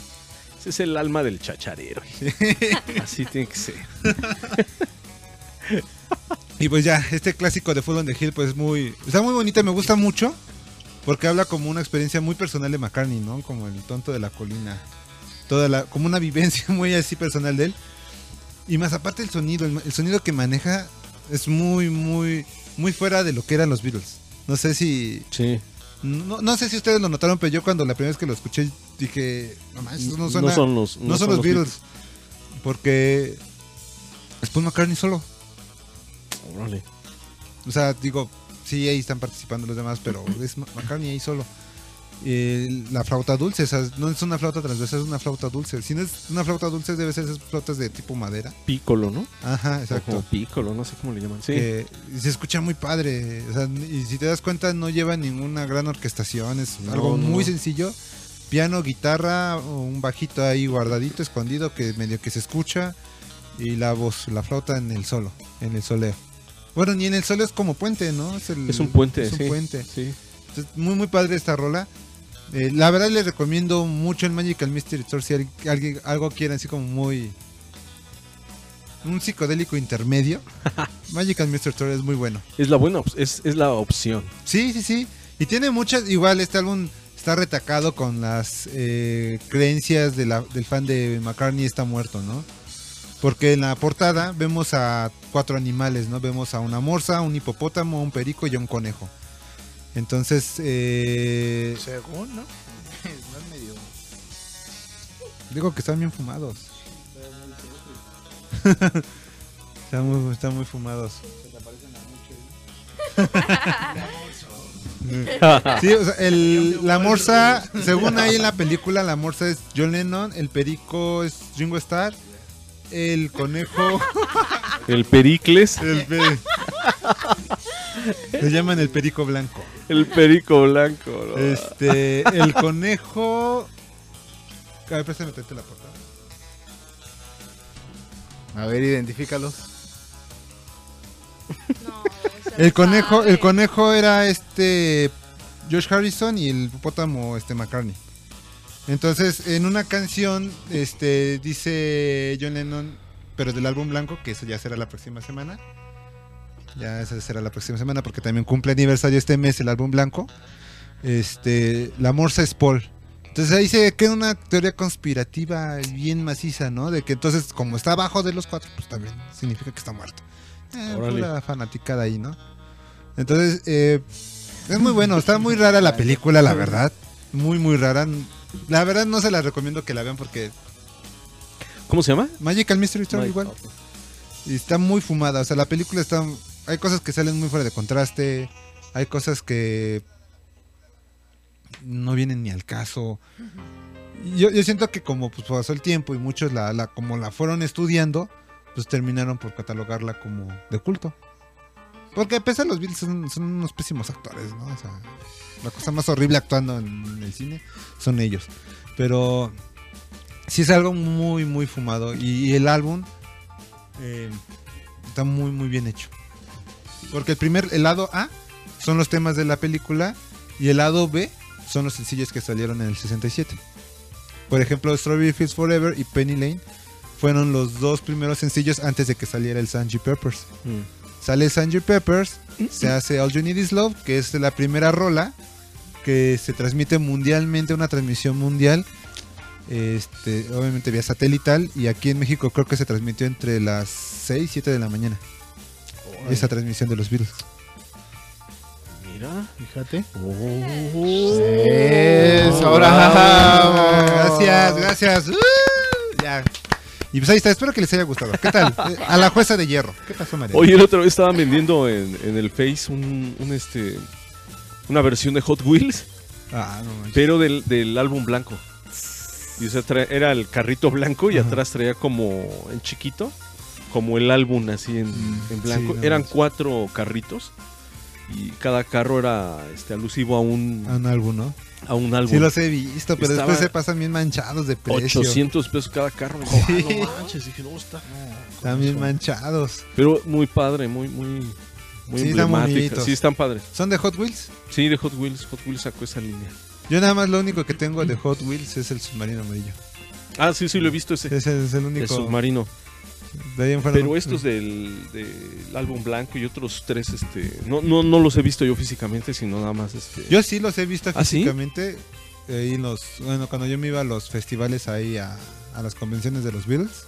Ese es el alma del chacharero. Así tiene que ser. Y pues ya, este clásico de Full on the Hill, pues muy. Está muy bonita, me gusta mucho. Porque habla como una experiencia muy personal de McCartney, ¿no? Como el tonto de la colina. Toda la, como una vivencia muy así personal de él. Y más aparte el sonido, el, el sonido que maneja es muy, muy, muy fuera de lo que eran los Beatles. No sé si. Sí. No, no sé si ustedes lo notaron, pero yo cuando la primera vez que lo escuché dije, no esto no, No son los- no son los Beatles. Porque es Paul McCartney solo. Órale. O sea, digo, sí, ahí están participando los demás, pero es McCartney ahí solo. Eh, la flauta dulce, o sea, no es una flauta transversal, es una flauta dulce. Si no es una flauta dulce, debe ser esas flautas de tipo madera. Pícolo, ¿no? Ajá, exacto. O pícolo, no sé cómo le llaman. Sí. Se escucha muy padre. O sea, y si te das cuenta, no lleva ninguna gran orquestación, es No, algo no. muy sencillo. Piano, guitarra, un bajito ahí guardadito, escondido, que medio que se escucha. Y la voz, la flauta en el solo, en el soleo. Bueno, ni en el solo es como puente, ¿no? Es, el- Es un puente, Es un sí, puente. sí. Entonces, muy, muy padre esta rola. Eh, la verdad les recomiendo mucho el Magical Mystery Tour si al- alguien algo quieren así como muy un psicodélico intermedio. Magical Mystery Tour es muy bueno. Es la buena, es, es la opción. Sí, sí, sí. Y tiene muchas, igual este álbum está retacado con las eh, creencias de la- del fan de McCartney está muerto, ¿no? Porque en la portada vemos a cuatro animales, ¿no? Vemos a una morsa, un hipopótamo, un perico y a un conejo. Entonces, eh, Según, ¿no? No es medio. digo que están bien fumados. están, muy, están muy fumados. Sí, o sea, el- la morsa, según ahí en la película, la morsa es John Lennon, el perico es Ringo Starr, el conejo El Pericles. el pe- le llaman el perico blanco. El perico blanco. ¿no? Este, el conejo. A ver, préstame la portada. A ver, identifícalos. El conejo, el conejo era este George Harrison y el hipopótamo este McCartney. Entonces, en una canción, este dice John Lennon, pero del álbum blanco, que eso ya será la próxima semana. Ya esa será la próxima semana porque también cumple aniversario este mes el álbum blanco. Este, la morsa es Paul. Entonces ahí se queda una teoría conspirativa bien maciza, ¿no? De que entonces como está abajo de los cuatro, pues también significa que está muerto. Eh, pura fanaticada ahí, ¿no? Entonces, eh, es muy bueno, está muy rara la película, la verdad. Muy, muy rara. La verdad no se la recomiendo que la vean porque ¿Cómo se llama? Magical Mystery Story igual. Y está muy fumada, o sea, la película está... Hay cosas que salen muy fuera de contraste, hay cosas que no vienen ni al caso. Yo, yo siento que como pues, pasó el tiempo y muchos la, la- como la fueron estudiando, pues terminaron por catalogarla como de culto. Porque a pesar de los Beatles son, son unos pésimos actores, ¿no? O sea, la cosa más horrible actuando en el cine son ellos. Pero sí es algo muy, muy fumado. Y, y el álbum eh, está muy, muy bien hecho. Porque el primer, el lado A son los temas de la película y el lado B son los sencillos que salieron en el 67. Por ejemplo, Strawberry Fields Forever y Penny Lane fueron los dos primeros sencillos antes de que saliera el Sgt. Peppers. Sale Sgt. Peppers, se hace All You Need Is Love, que es la primera rola que se transmite mundialmente, una transmisión mundial, este, obviamente vía satelital, y aquí en México creo que se transmitió entre las 6 y 7 de la mañana. Esa transmisión de los virus. Mira. Fíjate. Oh. Es ahora. Gracias, gracias. Uh, ya. Y pues ahí está, espero que les haya gustado. ¿Qué tal? A la jueza de hierro. ¿Qué pasó, María? Oye, el otro vez estaban vendiendo en, en el Face un, un, este una versión de Hot Wheels, Ah, no manches. pero del, del álbum blanco. Y o sea, trae- era el carrito blanco y atrás traía como en chiquito, como el álbum así en, en blanco. Mm, no Eran cuatro carritos y cada carro era este alusivo a un, A un álbum, ¿no? a un álbum. Sí los he visto, pero Estaba después se pasan bien manchados de precio. 800 pesos cada carro. Sí. dije, "Ah, no manches", dije, no, está. Están bien manchados. Pero muy padre, muy, muy, muy Sí, están emblemática. Sí, están padres. ¿Son de Hot Wheels? Sí, de Hot Wheels. Hot Wheels sacó esa línea. Yo nada más lo único que tengo de Hot Wheels es el submarino amarillo. Ah, sí, sí, lo he visto ese. Ese es el El único. submarino. De ahí en fuera Pero no- estos del, del álbum blanco y otros tres, este, no, no, no los he visto yo físicamente, sino nada más, este. Yo sí los he visto ¿Ah, sí? físicamente. ahí en los, bueno, cuando yo me iba a los festivales ahí a, a las convenciones de los Beatles,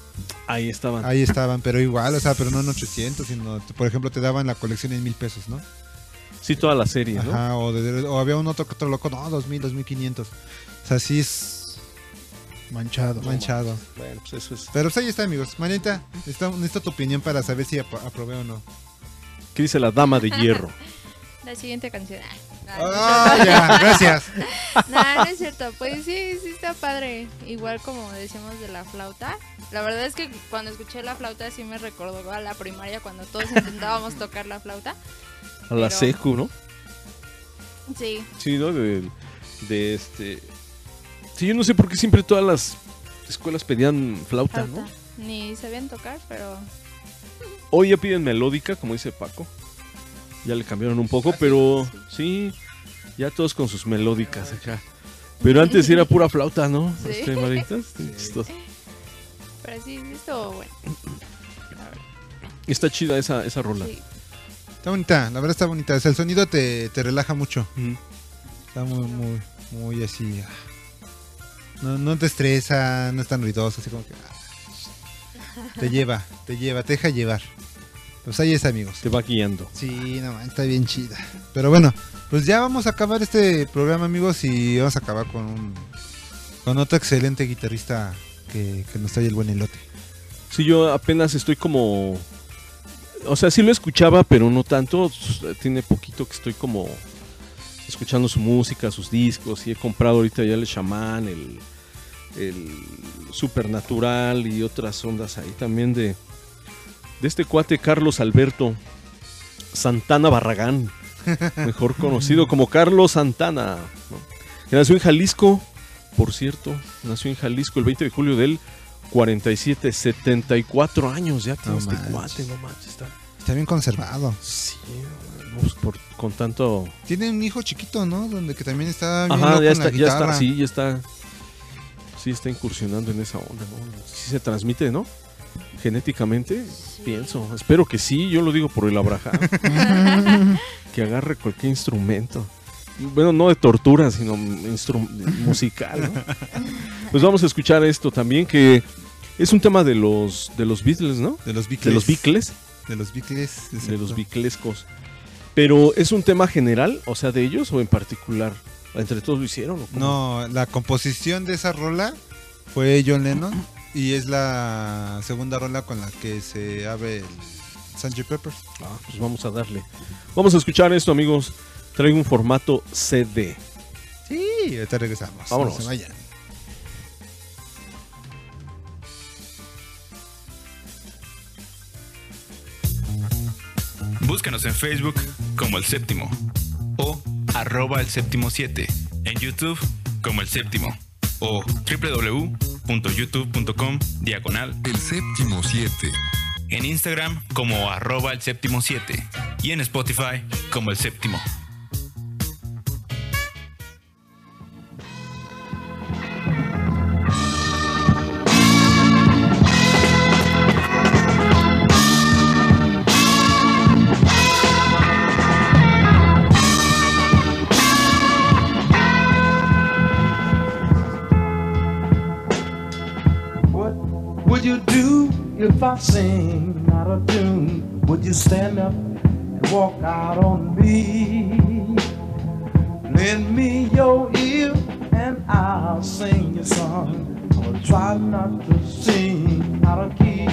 Ahí estaban. ahí estaban, pero igual, o sea, pero no en 800, sino, por ejemplo, te daban la colección en mil pesos, ¿no? Sí, toda la serie, ¿no? Ajá, o, de- o había un otro, otro loco, no, 2000, 2500. O sea, sí es Manchado. manchado. Bueno, pues eso es. Pero pues ahí está, amigos. Manita, necesito, necesito tu opinión para saber si apro- aprobé o no. ¿Qué dice la dama de hierro? La siguiente canción. Ah, Ah, no, ya, gracias. No, no es cierto. Pues sí, sí está padre. Igual como decíamos de la flauta. La verdad es que cuando escuché la flauta sí me recordó a la primaria cuando todos intentábamos tocar la flauta. A la Pero- secu, ¿no? Sí. Sí, ¿no? De, de este. Sí, yo no sé por qué siempre todas las escuelas pedían flauta, Flauta. ¿no? Ni sabían tocar, pero Hoy ya piden melódica, como dice Paco. Ya le cambiaron un poco, pero sí, ya todos con sus melódicas acá. Pero antes era pura flauta, ¿no? Sí. Este, Maritas, sí, pero sí, estuvo bueno. Está chida esa, esa rola. Sí. Está bonita, la verdad está bonita. O sea, el sonido te, te relaja mucho. Está muy, muy, muy así. No, no te estresa, no es tan ruidoso, así como que. ah, te lleva, te lleva, te deja llevar. Pues ahí es, amigos. Te va guiando. Sí, no, está bien chida. Pero bueno, pues ya vamos a acabar este programa, amigos, y vamos a acabar con un, con otro excelente guitarrista que, que nos trae el buen elote. Sí, yo apenas estoy como. O sea, sí lo escuchaba, pero no tanto. Tiene poquito que estoy como escuchando su música, sus discos. Y he comprado ahorita ya el Shaman, el, el Supernatural y otras ondas ahí también de, de este cuate Carlos Alberto Santana Barragán, mejor conocido como Carlos Santana. ¿no? Que nació en Jalisco, por cierto, nació en Jalisco el 20 de julio del 47, 74 años ya tiene No este manches. cuate, no manches, está, Está bien conservado. sí, pues por- con tanto... Tiene un hijo chiquito, ¿no? Donde que también está bien Ajá, loco ya en la está, ya está, sí, ya está, sí está incursionando en esa onda, ¿no? Sí se transmite, ¿no? Genéticamente, pienso, espero que sí, yo lo digo por el Abraham, que agarre cualquier instrumento. Bueno, no de tortura, sino musical, ¿no? Pues vamos a escuchar esto también, que es un tema de los, de los Beatles, ¿no? De los Beatles. De los Beatles. De los Beatles. De los Beatlescos. Pero ¿es un tema general? O sea, de ellos o en particular? ¿Entre todos lo hicieron? o? No, la composición de esa rola fue John Lennon y es la segunda rola con la que se abre el Sgt. Peppers. Ah, pues vamos a darle. Vamos a escuchar esto, amigos. Traigo un formato CD. Sí, ahorita regresamos. Vámonos. No se vayan. Búscanos en Facebook como El Séptimo o arroba El Séptimo 7. En YouTube como El Séptimo o www.youtube.com diagonal El séptimo 7. En Instagram como arroba El Séptimo 7 y en Spotify como El Séptimo. If I sing out of tune? Would you stand up and walk out on me? Lend me your ear and I'll sing your song. Or try not to sing out of key.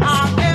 I get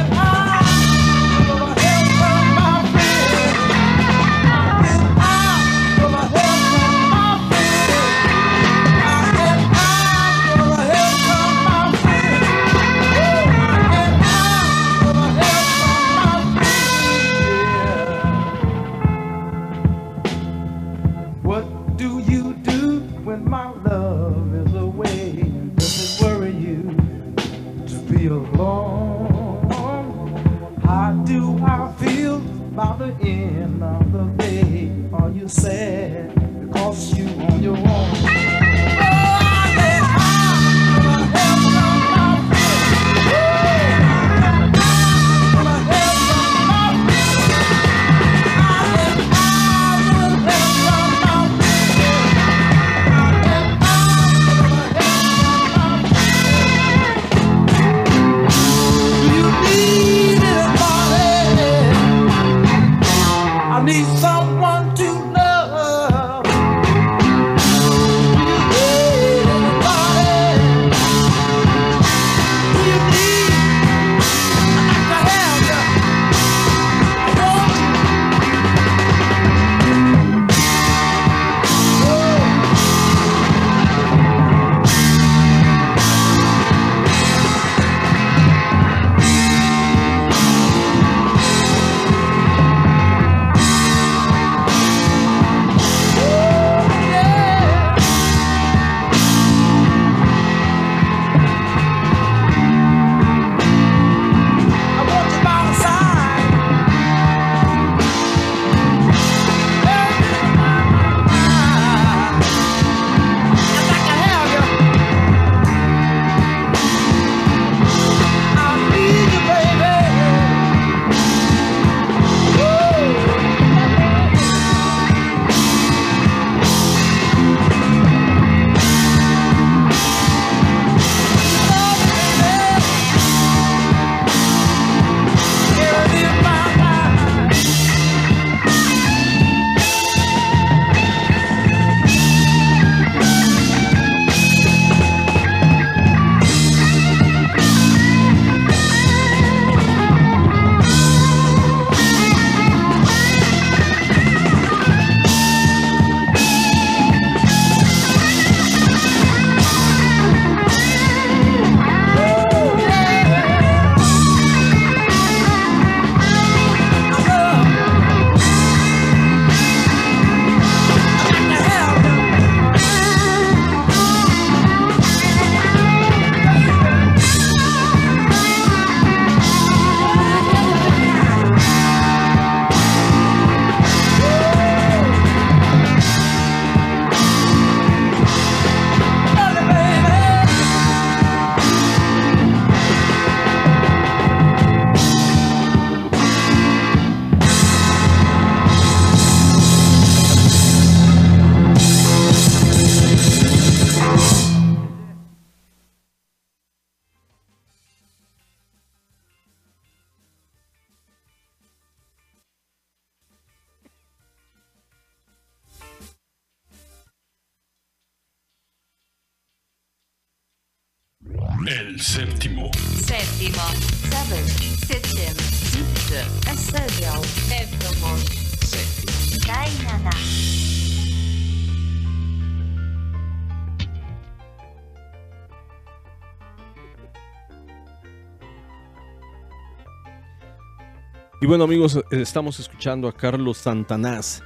bueno amigos, estamos escuchando a Carlos Santanás.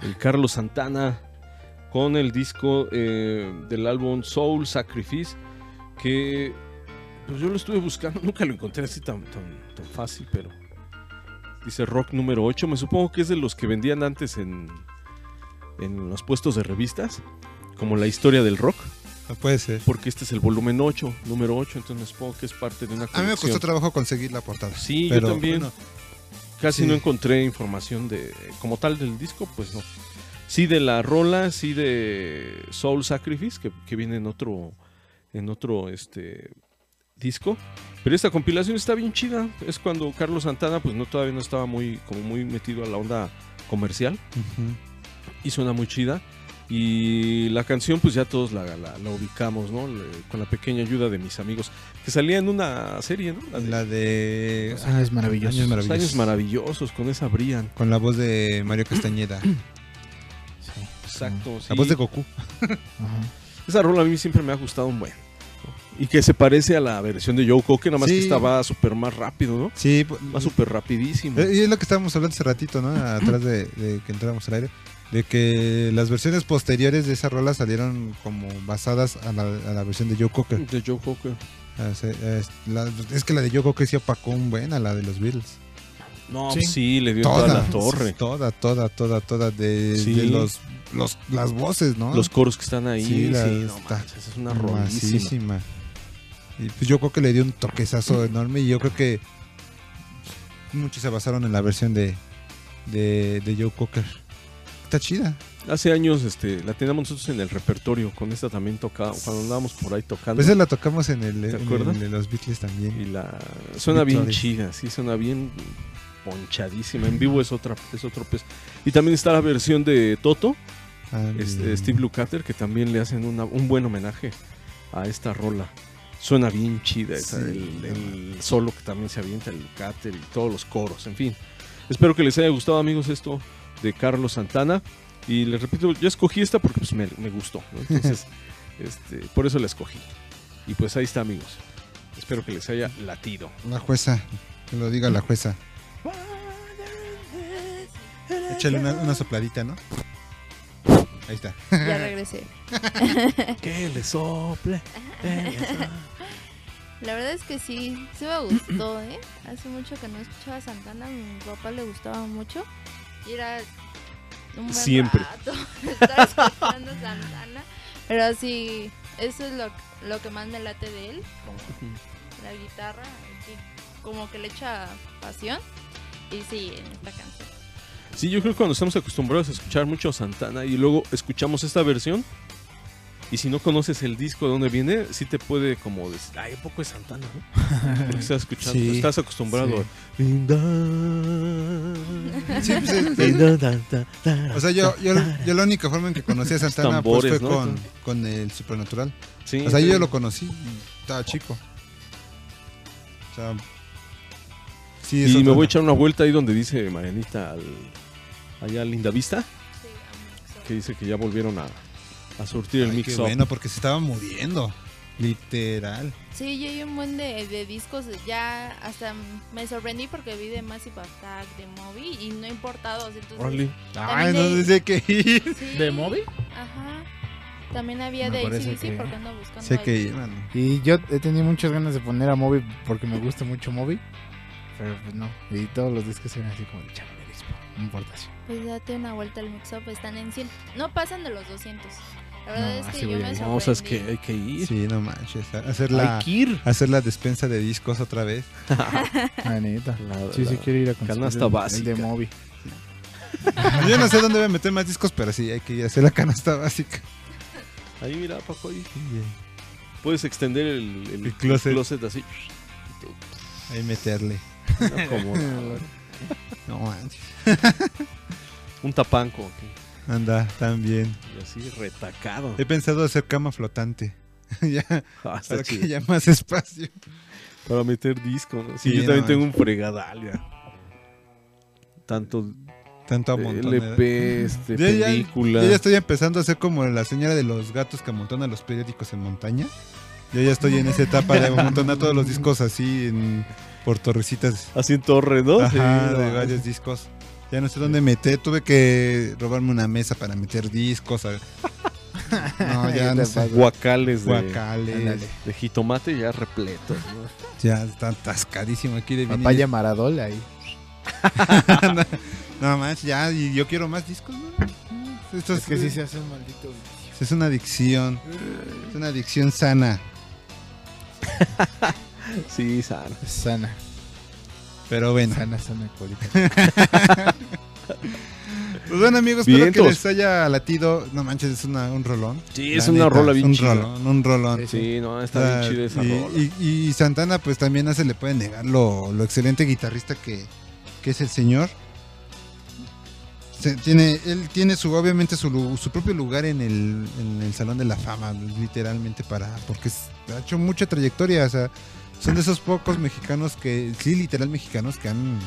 El Carlos Santana con el disco eh, del álbum Soul Sacrifice. Que pues yo lo estuve buscando, nunca lo encontré así tan, tan, tan fácil, pero dice rock número 8. Me supongo que es de los que vendían antes en, en los puestos de revistas, como la historia del rock. No puede ser. Porque este es el volumen 8, número 8, entonces me supongo que es parte de una A mí me costó colección. trabajo conseguir la portada. Sí, Pero, yo también. bueno, Casi sí. no encontré información de como tal del disco, pues no. Sí de la rola, sí de Soul Sacrifice, que, que viene en otro, en otro este disco. Pero esta compilación está bien chida. Es cuando Carlos Santana, pues no todavía no estaba muy, como muy metido a la onda comercial. Y suena muy chida. Y la canción, pues ya todos la, la- la ubicamos, ¿no? Le- con la pequeña ayuda de mis amigos. Que salía en una serie, ¿no? La de, La de Los años maravillosos. Años Los maravillosos. años maravillosos, con esa Brian. Con la voz de Mario Castañeda. Exacto. La sí. voz de Goku. Esa rola a mí siempre me ha gustado un buen. Y que se parece a la versión de Joe Cocker, nada más Sí. que estaba súper más rápido, ¿no? Sí, Va súper rapidísimo. Eh, Y es lo que estábamos hablando hace ratito, ¿no? Atrás de, de que entramos al aire. De que las versiones posteriores de esa rola salieron como basadas a la, a la versión de Joe Cocker. De Joe Cocker. Ah, sí, es, la- es que la de Joe Cocker sí opacó un buen a la de los Beatles. No, sí, le dio toda, la torre. Toda, toda, toda, toda. De, Sí. de los, los, las voces, ¿no? Los coros que están ahí, sí, la- no está manches, es una rolísima. Y pues yo creo que le dio un toquezazo enorme y yo creo que muchos se basaron en la versión de, de, de Joe Cocker. Está chida. Hace años este, la teníamos nosotros en el repertorio, con esta también tocaba, cuando andábamos por ahí tocando. A veces la tocamos en el, ¿Te en el de los Beatles también. Y la suena bien chida, sí, suena bien ponchadísima. En vivo es otra, es otro pez. Y también está la versión de Toto, Ah, este. Steve Lukather, que también le hacen una- un buen homenaje a esta rola. Suena bien chida, esa, el solo que también se avienta, el Lukather y todos los coros, en fin. Espero que les haya gustado, amigos, esto de Carlos Santana. Y les repito, yo escogí esta porque pues, me, me gustó. ¿no? Entonces, este, por eso la escogí. Y pues ahí está, amigos. Espero que les haya latido. La jueza, que lo diga la jueza. Échale una, una sopladita, ¿no? Ahí está. Ya regresé. que le sople. La verdad es que sí, sí me gustó, ¿eh? Hace mucho que no escuchaba a Santana, a mi papá le gustaba mucho. Era un buen Siempre. rato estar escuchando Santana. Pero sí, eso es lo, lo que más me late de él, como la guitarra, como que le echa pasión. Y sí, en esta canción. Sí, yo creo que cuando estamos acostumbrados a escuchar mucho Santana y luego escuchamos esta versión, y si no conoces el disco de dónde viene, sí te puede como decir, ay, ¿a poco es Santana, ¿no? Porque estás escuchando, Sí, estás acostumbrado sí. Sí, pues, es- es- o sea, yo, yo, yo la única forma en que conocí a Santana pues, fue ¿no? con, con el Supernatural. Sí, o sea, sí. yo ya lo conocí, estaba chico. O sea, sí, y me voy a echar una vuelta ahí donde dice Marianita, al, allá a Linda Vista, que dice que ya volvieron a, a surtir el Ay, mix qué up. bueno, porque se estaba muriendo. Literal. Sí, yo hay un buen de, de discos, ya hasta me sorprendí porque vi de Massive Attack, de Moby y no importados. Entonces. Ay, también no sé qué ir. Sí. ¿De Moby? Ajá. También había Me de ACDC que- porque ando buscando. Sé que ir. Y yo he tenido muchas ganas de poner a Moby porque me gusta mucho Moby. Pero pues no. Y todos los discos eran así como de disco. No importa. Pues date una vuelta al mix-up, están en 100. No pasan de los 200. La verdad No, es que yo me que hay que ir. Sí, no manches. Hacer la, Hay que ir. hacer la despensa de discos otra vez. La neta. La- sí, sí la quiero ir a conseguir canasta el- básica. El de Moby. Yo no sé dónde voy a meter más discos, pero sí, hay que ir a hacer la canasta básica. Ahí mira, Paco, ahí. Puedes extender el, el, El closet. así. Ahí meterle. No, como no. No manches. Un tapanco. aquí. Anda, también. Y así retacado. He pensado hacer cama flotante. ya, Ah, para que chido. haya más espacio. Para meter disco, ¿no? Sí, Sí, yo también tengo un fregadal ya. Tanto Tanto amontón. LP, este, Yo ya- película. yo ya estoy empezando a ser como la señora de los gatos que amontona los periódicos en montaña. Yo ya estoy en esa etapa de amontonar todos los discos así en, por torrecitas. Así en torre, ¿no? Ajá, Sí, de no. varios discos. Ya no sé dónde meter. Tuve que robarme una mesa para meter discos. a- No, ya ¿Qué no sé. Guacales de, Guacales. De jitomate ya repletos. ¿no? Ya está atascadísimo aquí de vinil. Papaya Maradol ahí. no, no más, ya. Y yo quiero más discos, ¿no? Esto Es que sí se hace un maldito vicio. Es una adicción. Es una adicción sana. Sí, sana. Sana. Pero bueno. Sana, sana, colita. Pues bueno, amigos, espero que Vientos. les haya latido. No manches, es una- un rolón. Sí, es una rola bien Un chida. rolón, un rolón. Sí, no, está bien chida esa y, rola. y- y Santana, pues también no se le puede negar lo, lo excelente guitarrista que, que es el señor. Se- tiene, él tiene su, obviamente, su, su propio lugar en el, en el Salón de la Fama, literalmente, para porque ha hecho mucha trayectoria. O sea, son de esos pocos mexicanos que, sí, literal mexicanos, que han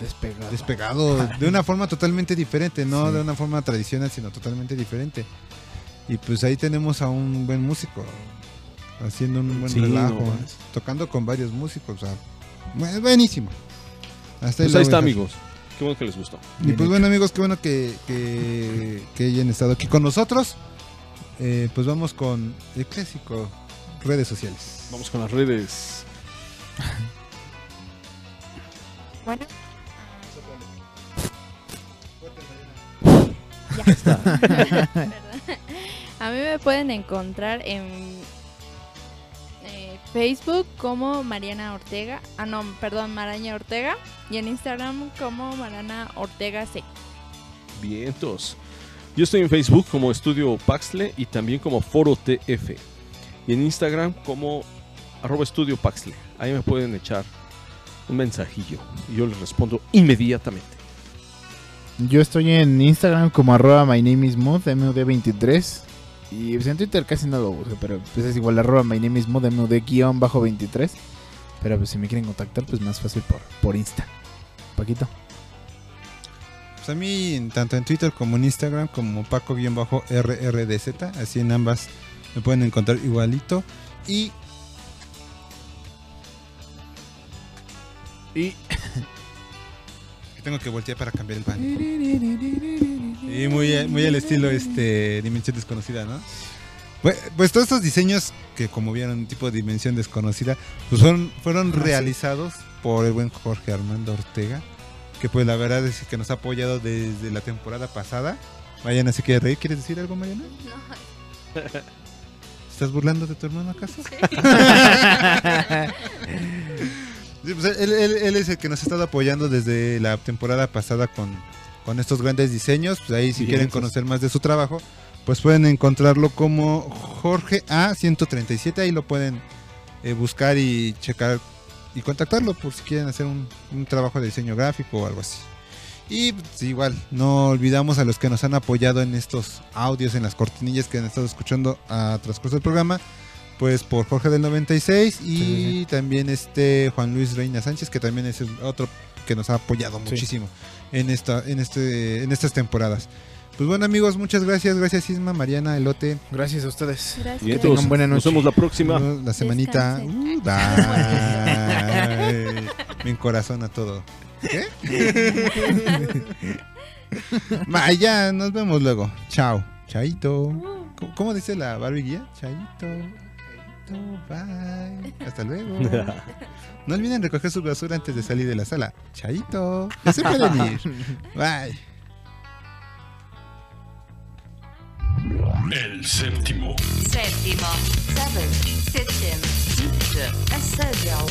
Despegado. despegado de una forma totalmente diferente, no Sí. de una forma tradicional, sino totalmente diferente. Y pues ahí tenemos a un buen músico haciendo un buen Sí, relajo, no ¿eh? tocando con varios músicos, o sea, bu- buenísimo. Hasta Pues ahí está, amigos. Qué bueno que les gustó. Y pues bueno amigos, qué bueno que, que, que hayan estado aquí con nosotros. Eh, pues vamos con el clásico, redes sociales. Vamos con las redes. Bueno. Ya. Perdón. A mí me pueden encontrar en eh, Facebook como Mariana Ortega. Ah, no, perdón, Maraña Ortega. Y en Instagram como Marana Ortega C. Vientos. Yo estoy en Facebook como Estudio Paxle y también como Foro TF. Y en Instagram como arroba Estudio Paxle. Ahí me pueden echar un mensajillo y yo les respondo inmediatamente. Yo estoy en Instagram como arroba my name is Mood, MUD23. Y pues, en Twitter casi no lo uso, pero pues es igual arroba my name is Mood, MUD-23. Pero pues si me quieren contactar, pues más fácil por, por Insta. Paquito. Pues a mí, en- tanto en Twitter como en Instagram, como Paco-RRDZ, así en ambas me pueden encontrar igualito. Y. Y. tengo que voltear para cambiar el baño. Y muy, muy al estilo este Dimensión Desconocida, ¿no? Pues, pues todos estos diseños que como vieron tipo de Dimensión Desconocida, pues fueron, fueron Ah, sí. realizados por el buen Jorge Armando Ortega, que pues la verdad es que nos ha apoyado desde la temporada pasada. Mariana se quiere reír, ¿quieres decir algo, Mariana? ¿Estás burlando de tu hermano acaso? Sí, pues él, él- él es el que nos ha estado apoyando desde la temporada pasada con, con estos grandes diseños. Pues ahí si Bien, quieren conocer más de su trabajo, pues pueden encontrarlo como Jorge A137. Ahí lo pueden eh, buscar y checar y contactarlo por si quieren hacer un, un trabajo de diseño gráfico o algo así. Y pues, igual, no olvidamos a los que nos han apoyado en estos audios, en las cortinillas que han estado escuchando a transcurso del programa. Pues por Jorge del 96 y también este Juan Luis Reina Sánchez, que también es el otro que nos ha apoyado Sí. muchísimo en esta, en este, en estas temporadas. Pues bueno amigos, muchas gracias, gracias Isma, Mariana, Elote. Gracias a ustedes. Gracias. Tengan entonces, buena Nos noche. vemos la próxima. La semanita. Uh, bye. Me encorazona todo. ¿Qué? Vaya, nos vemos luego. Chao. Chaito. ¿Cómo, cómo dice la Barbie guía? Chaito. Chaito. Bye. Hasta luego. No olviden recoger su basura antes de salir de la sala. Chaito. Ya se pueden ir. Bye. El séptimo. Séptimo, seven, septim, siebte, kainana.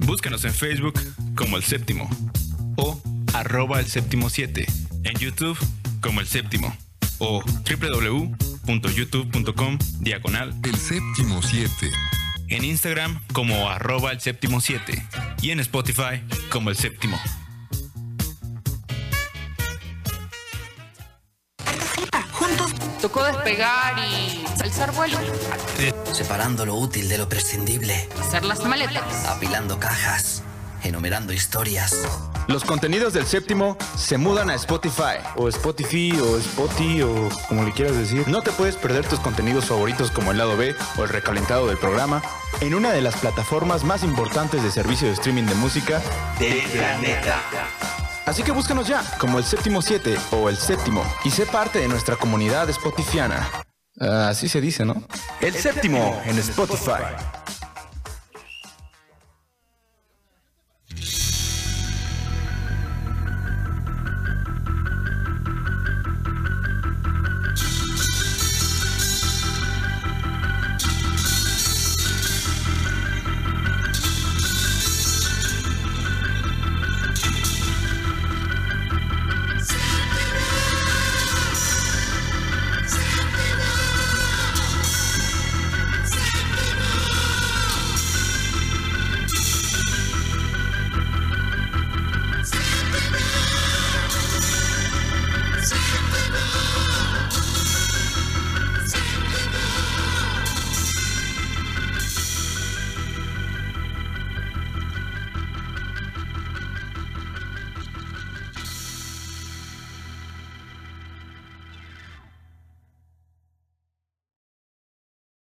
Búscanos en Facebook como El Séptimo o arroba El Séptimo 7. En YouTube como El Séptimo o www.youtube.com diagonal El séptimo siete. En Instagram como arroba el séptimo 7 y en Spotify como el séptimo. Tocó despegar y alzar vuelo. Separando lo útil de lo prescindible. Hacer las maletas. Apilando cajas. Enumerando historias. Los contenidos del séptimo se mudan a Spotify. O Spotify, o Spotify, o como le quieras decir. No te puedes perder tus contenidos favoritos como el lado B o el recalentado del programa en una de las plataformas más importantes de servicio de streaming de música del planeta. Así que búscanos ya como el séptimo 7 o el séptimo y sé parte de nuestra comunidad spotifiana. Así se dice, ¿no? El séptimo en Spotify.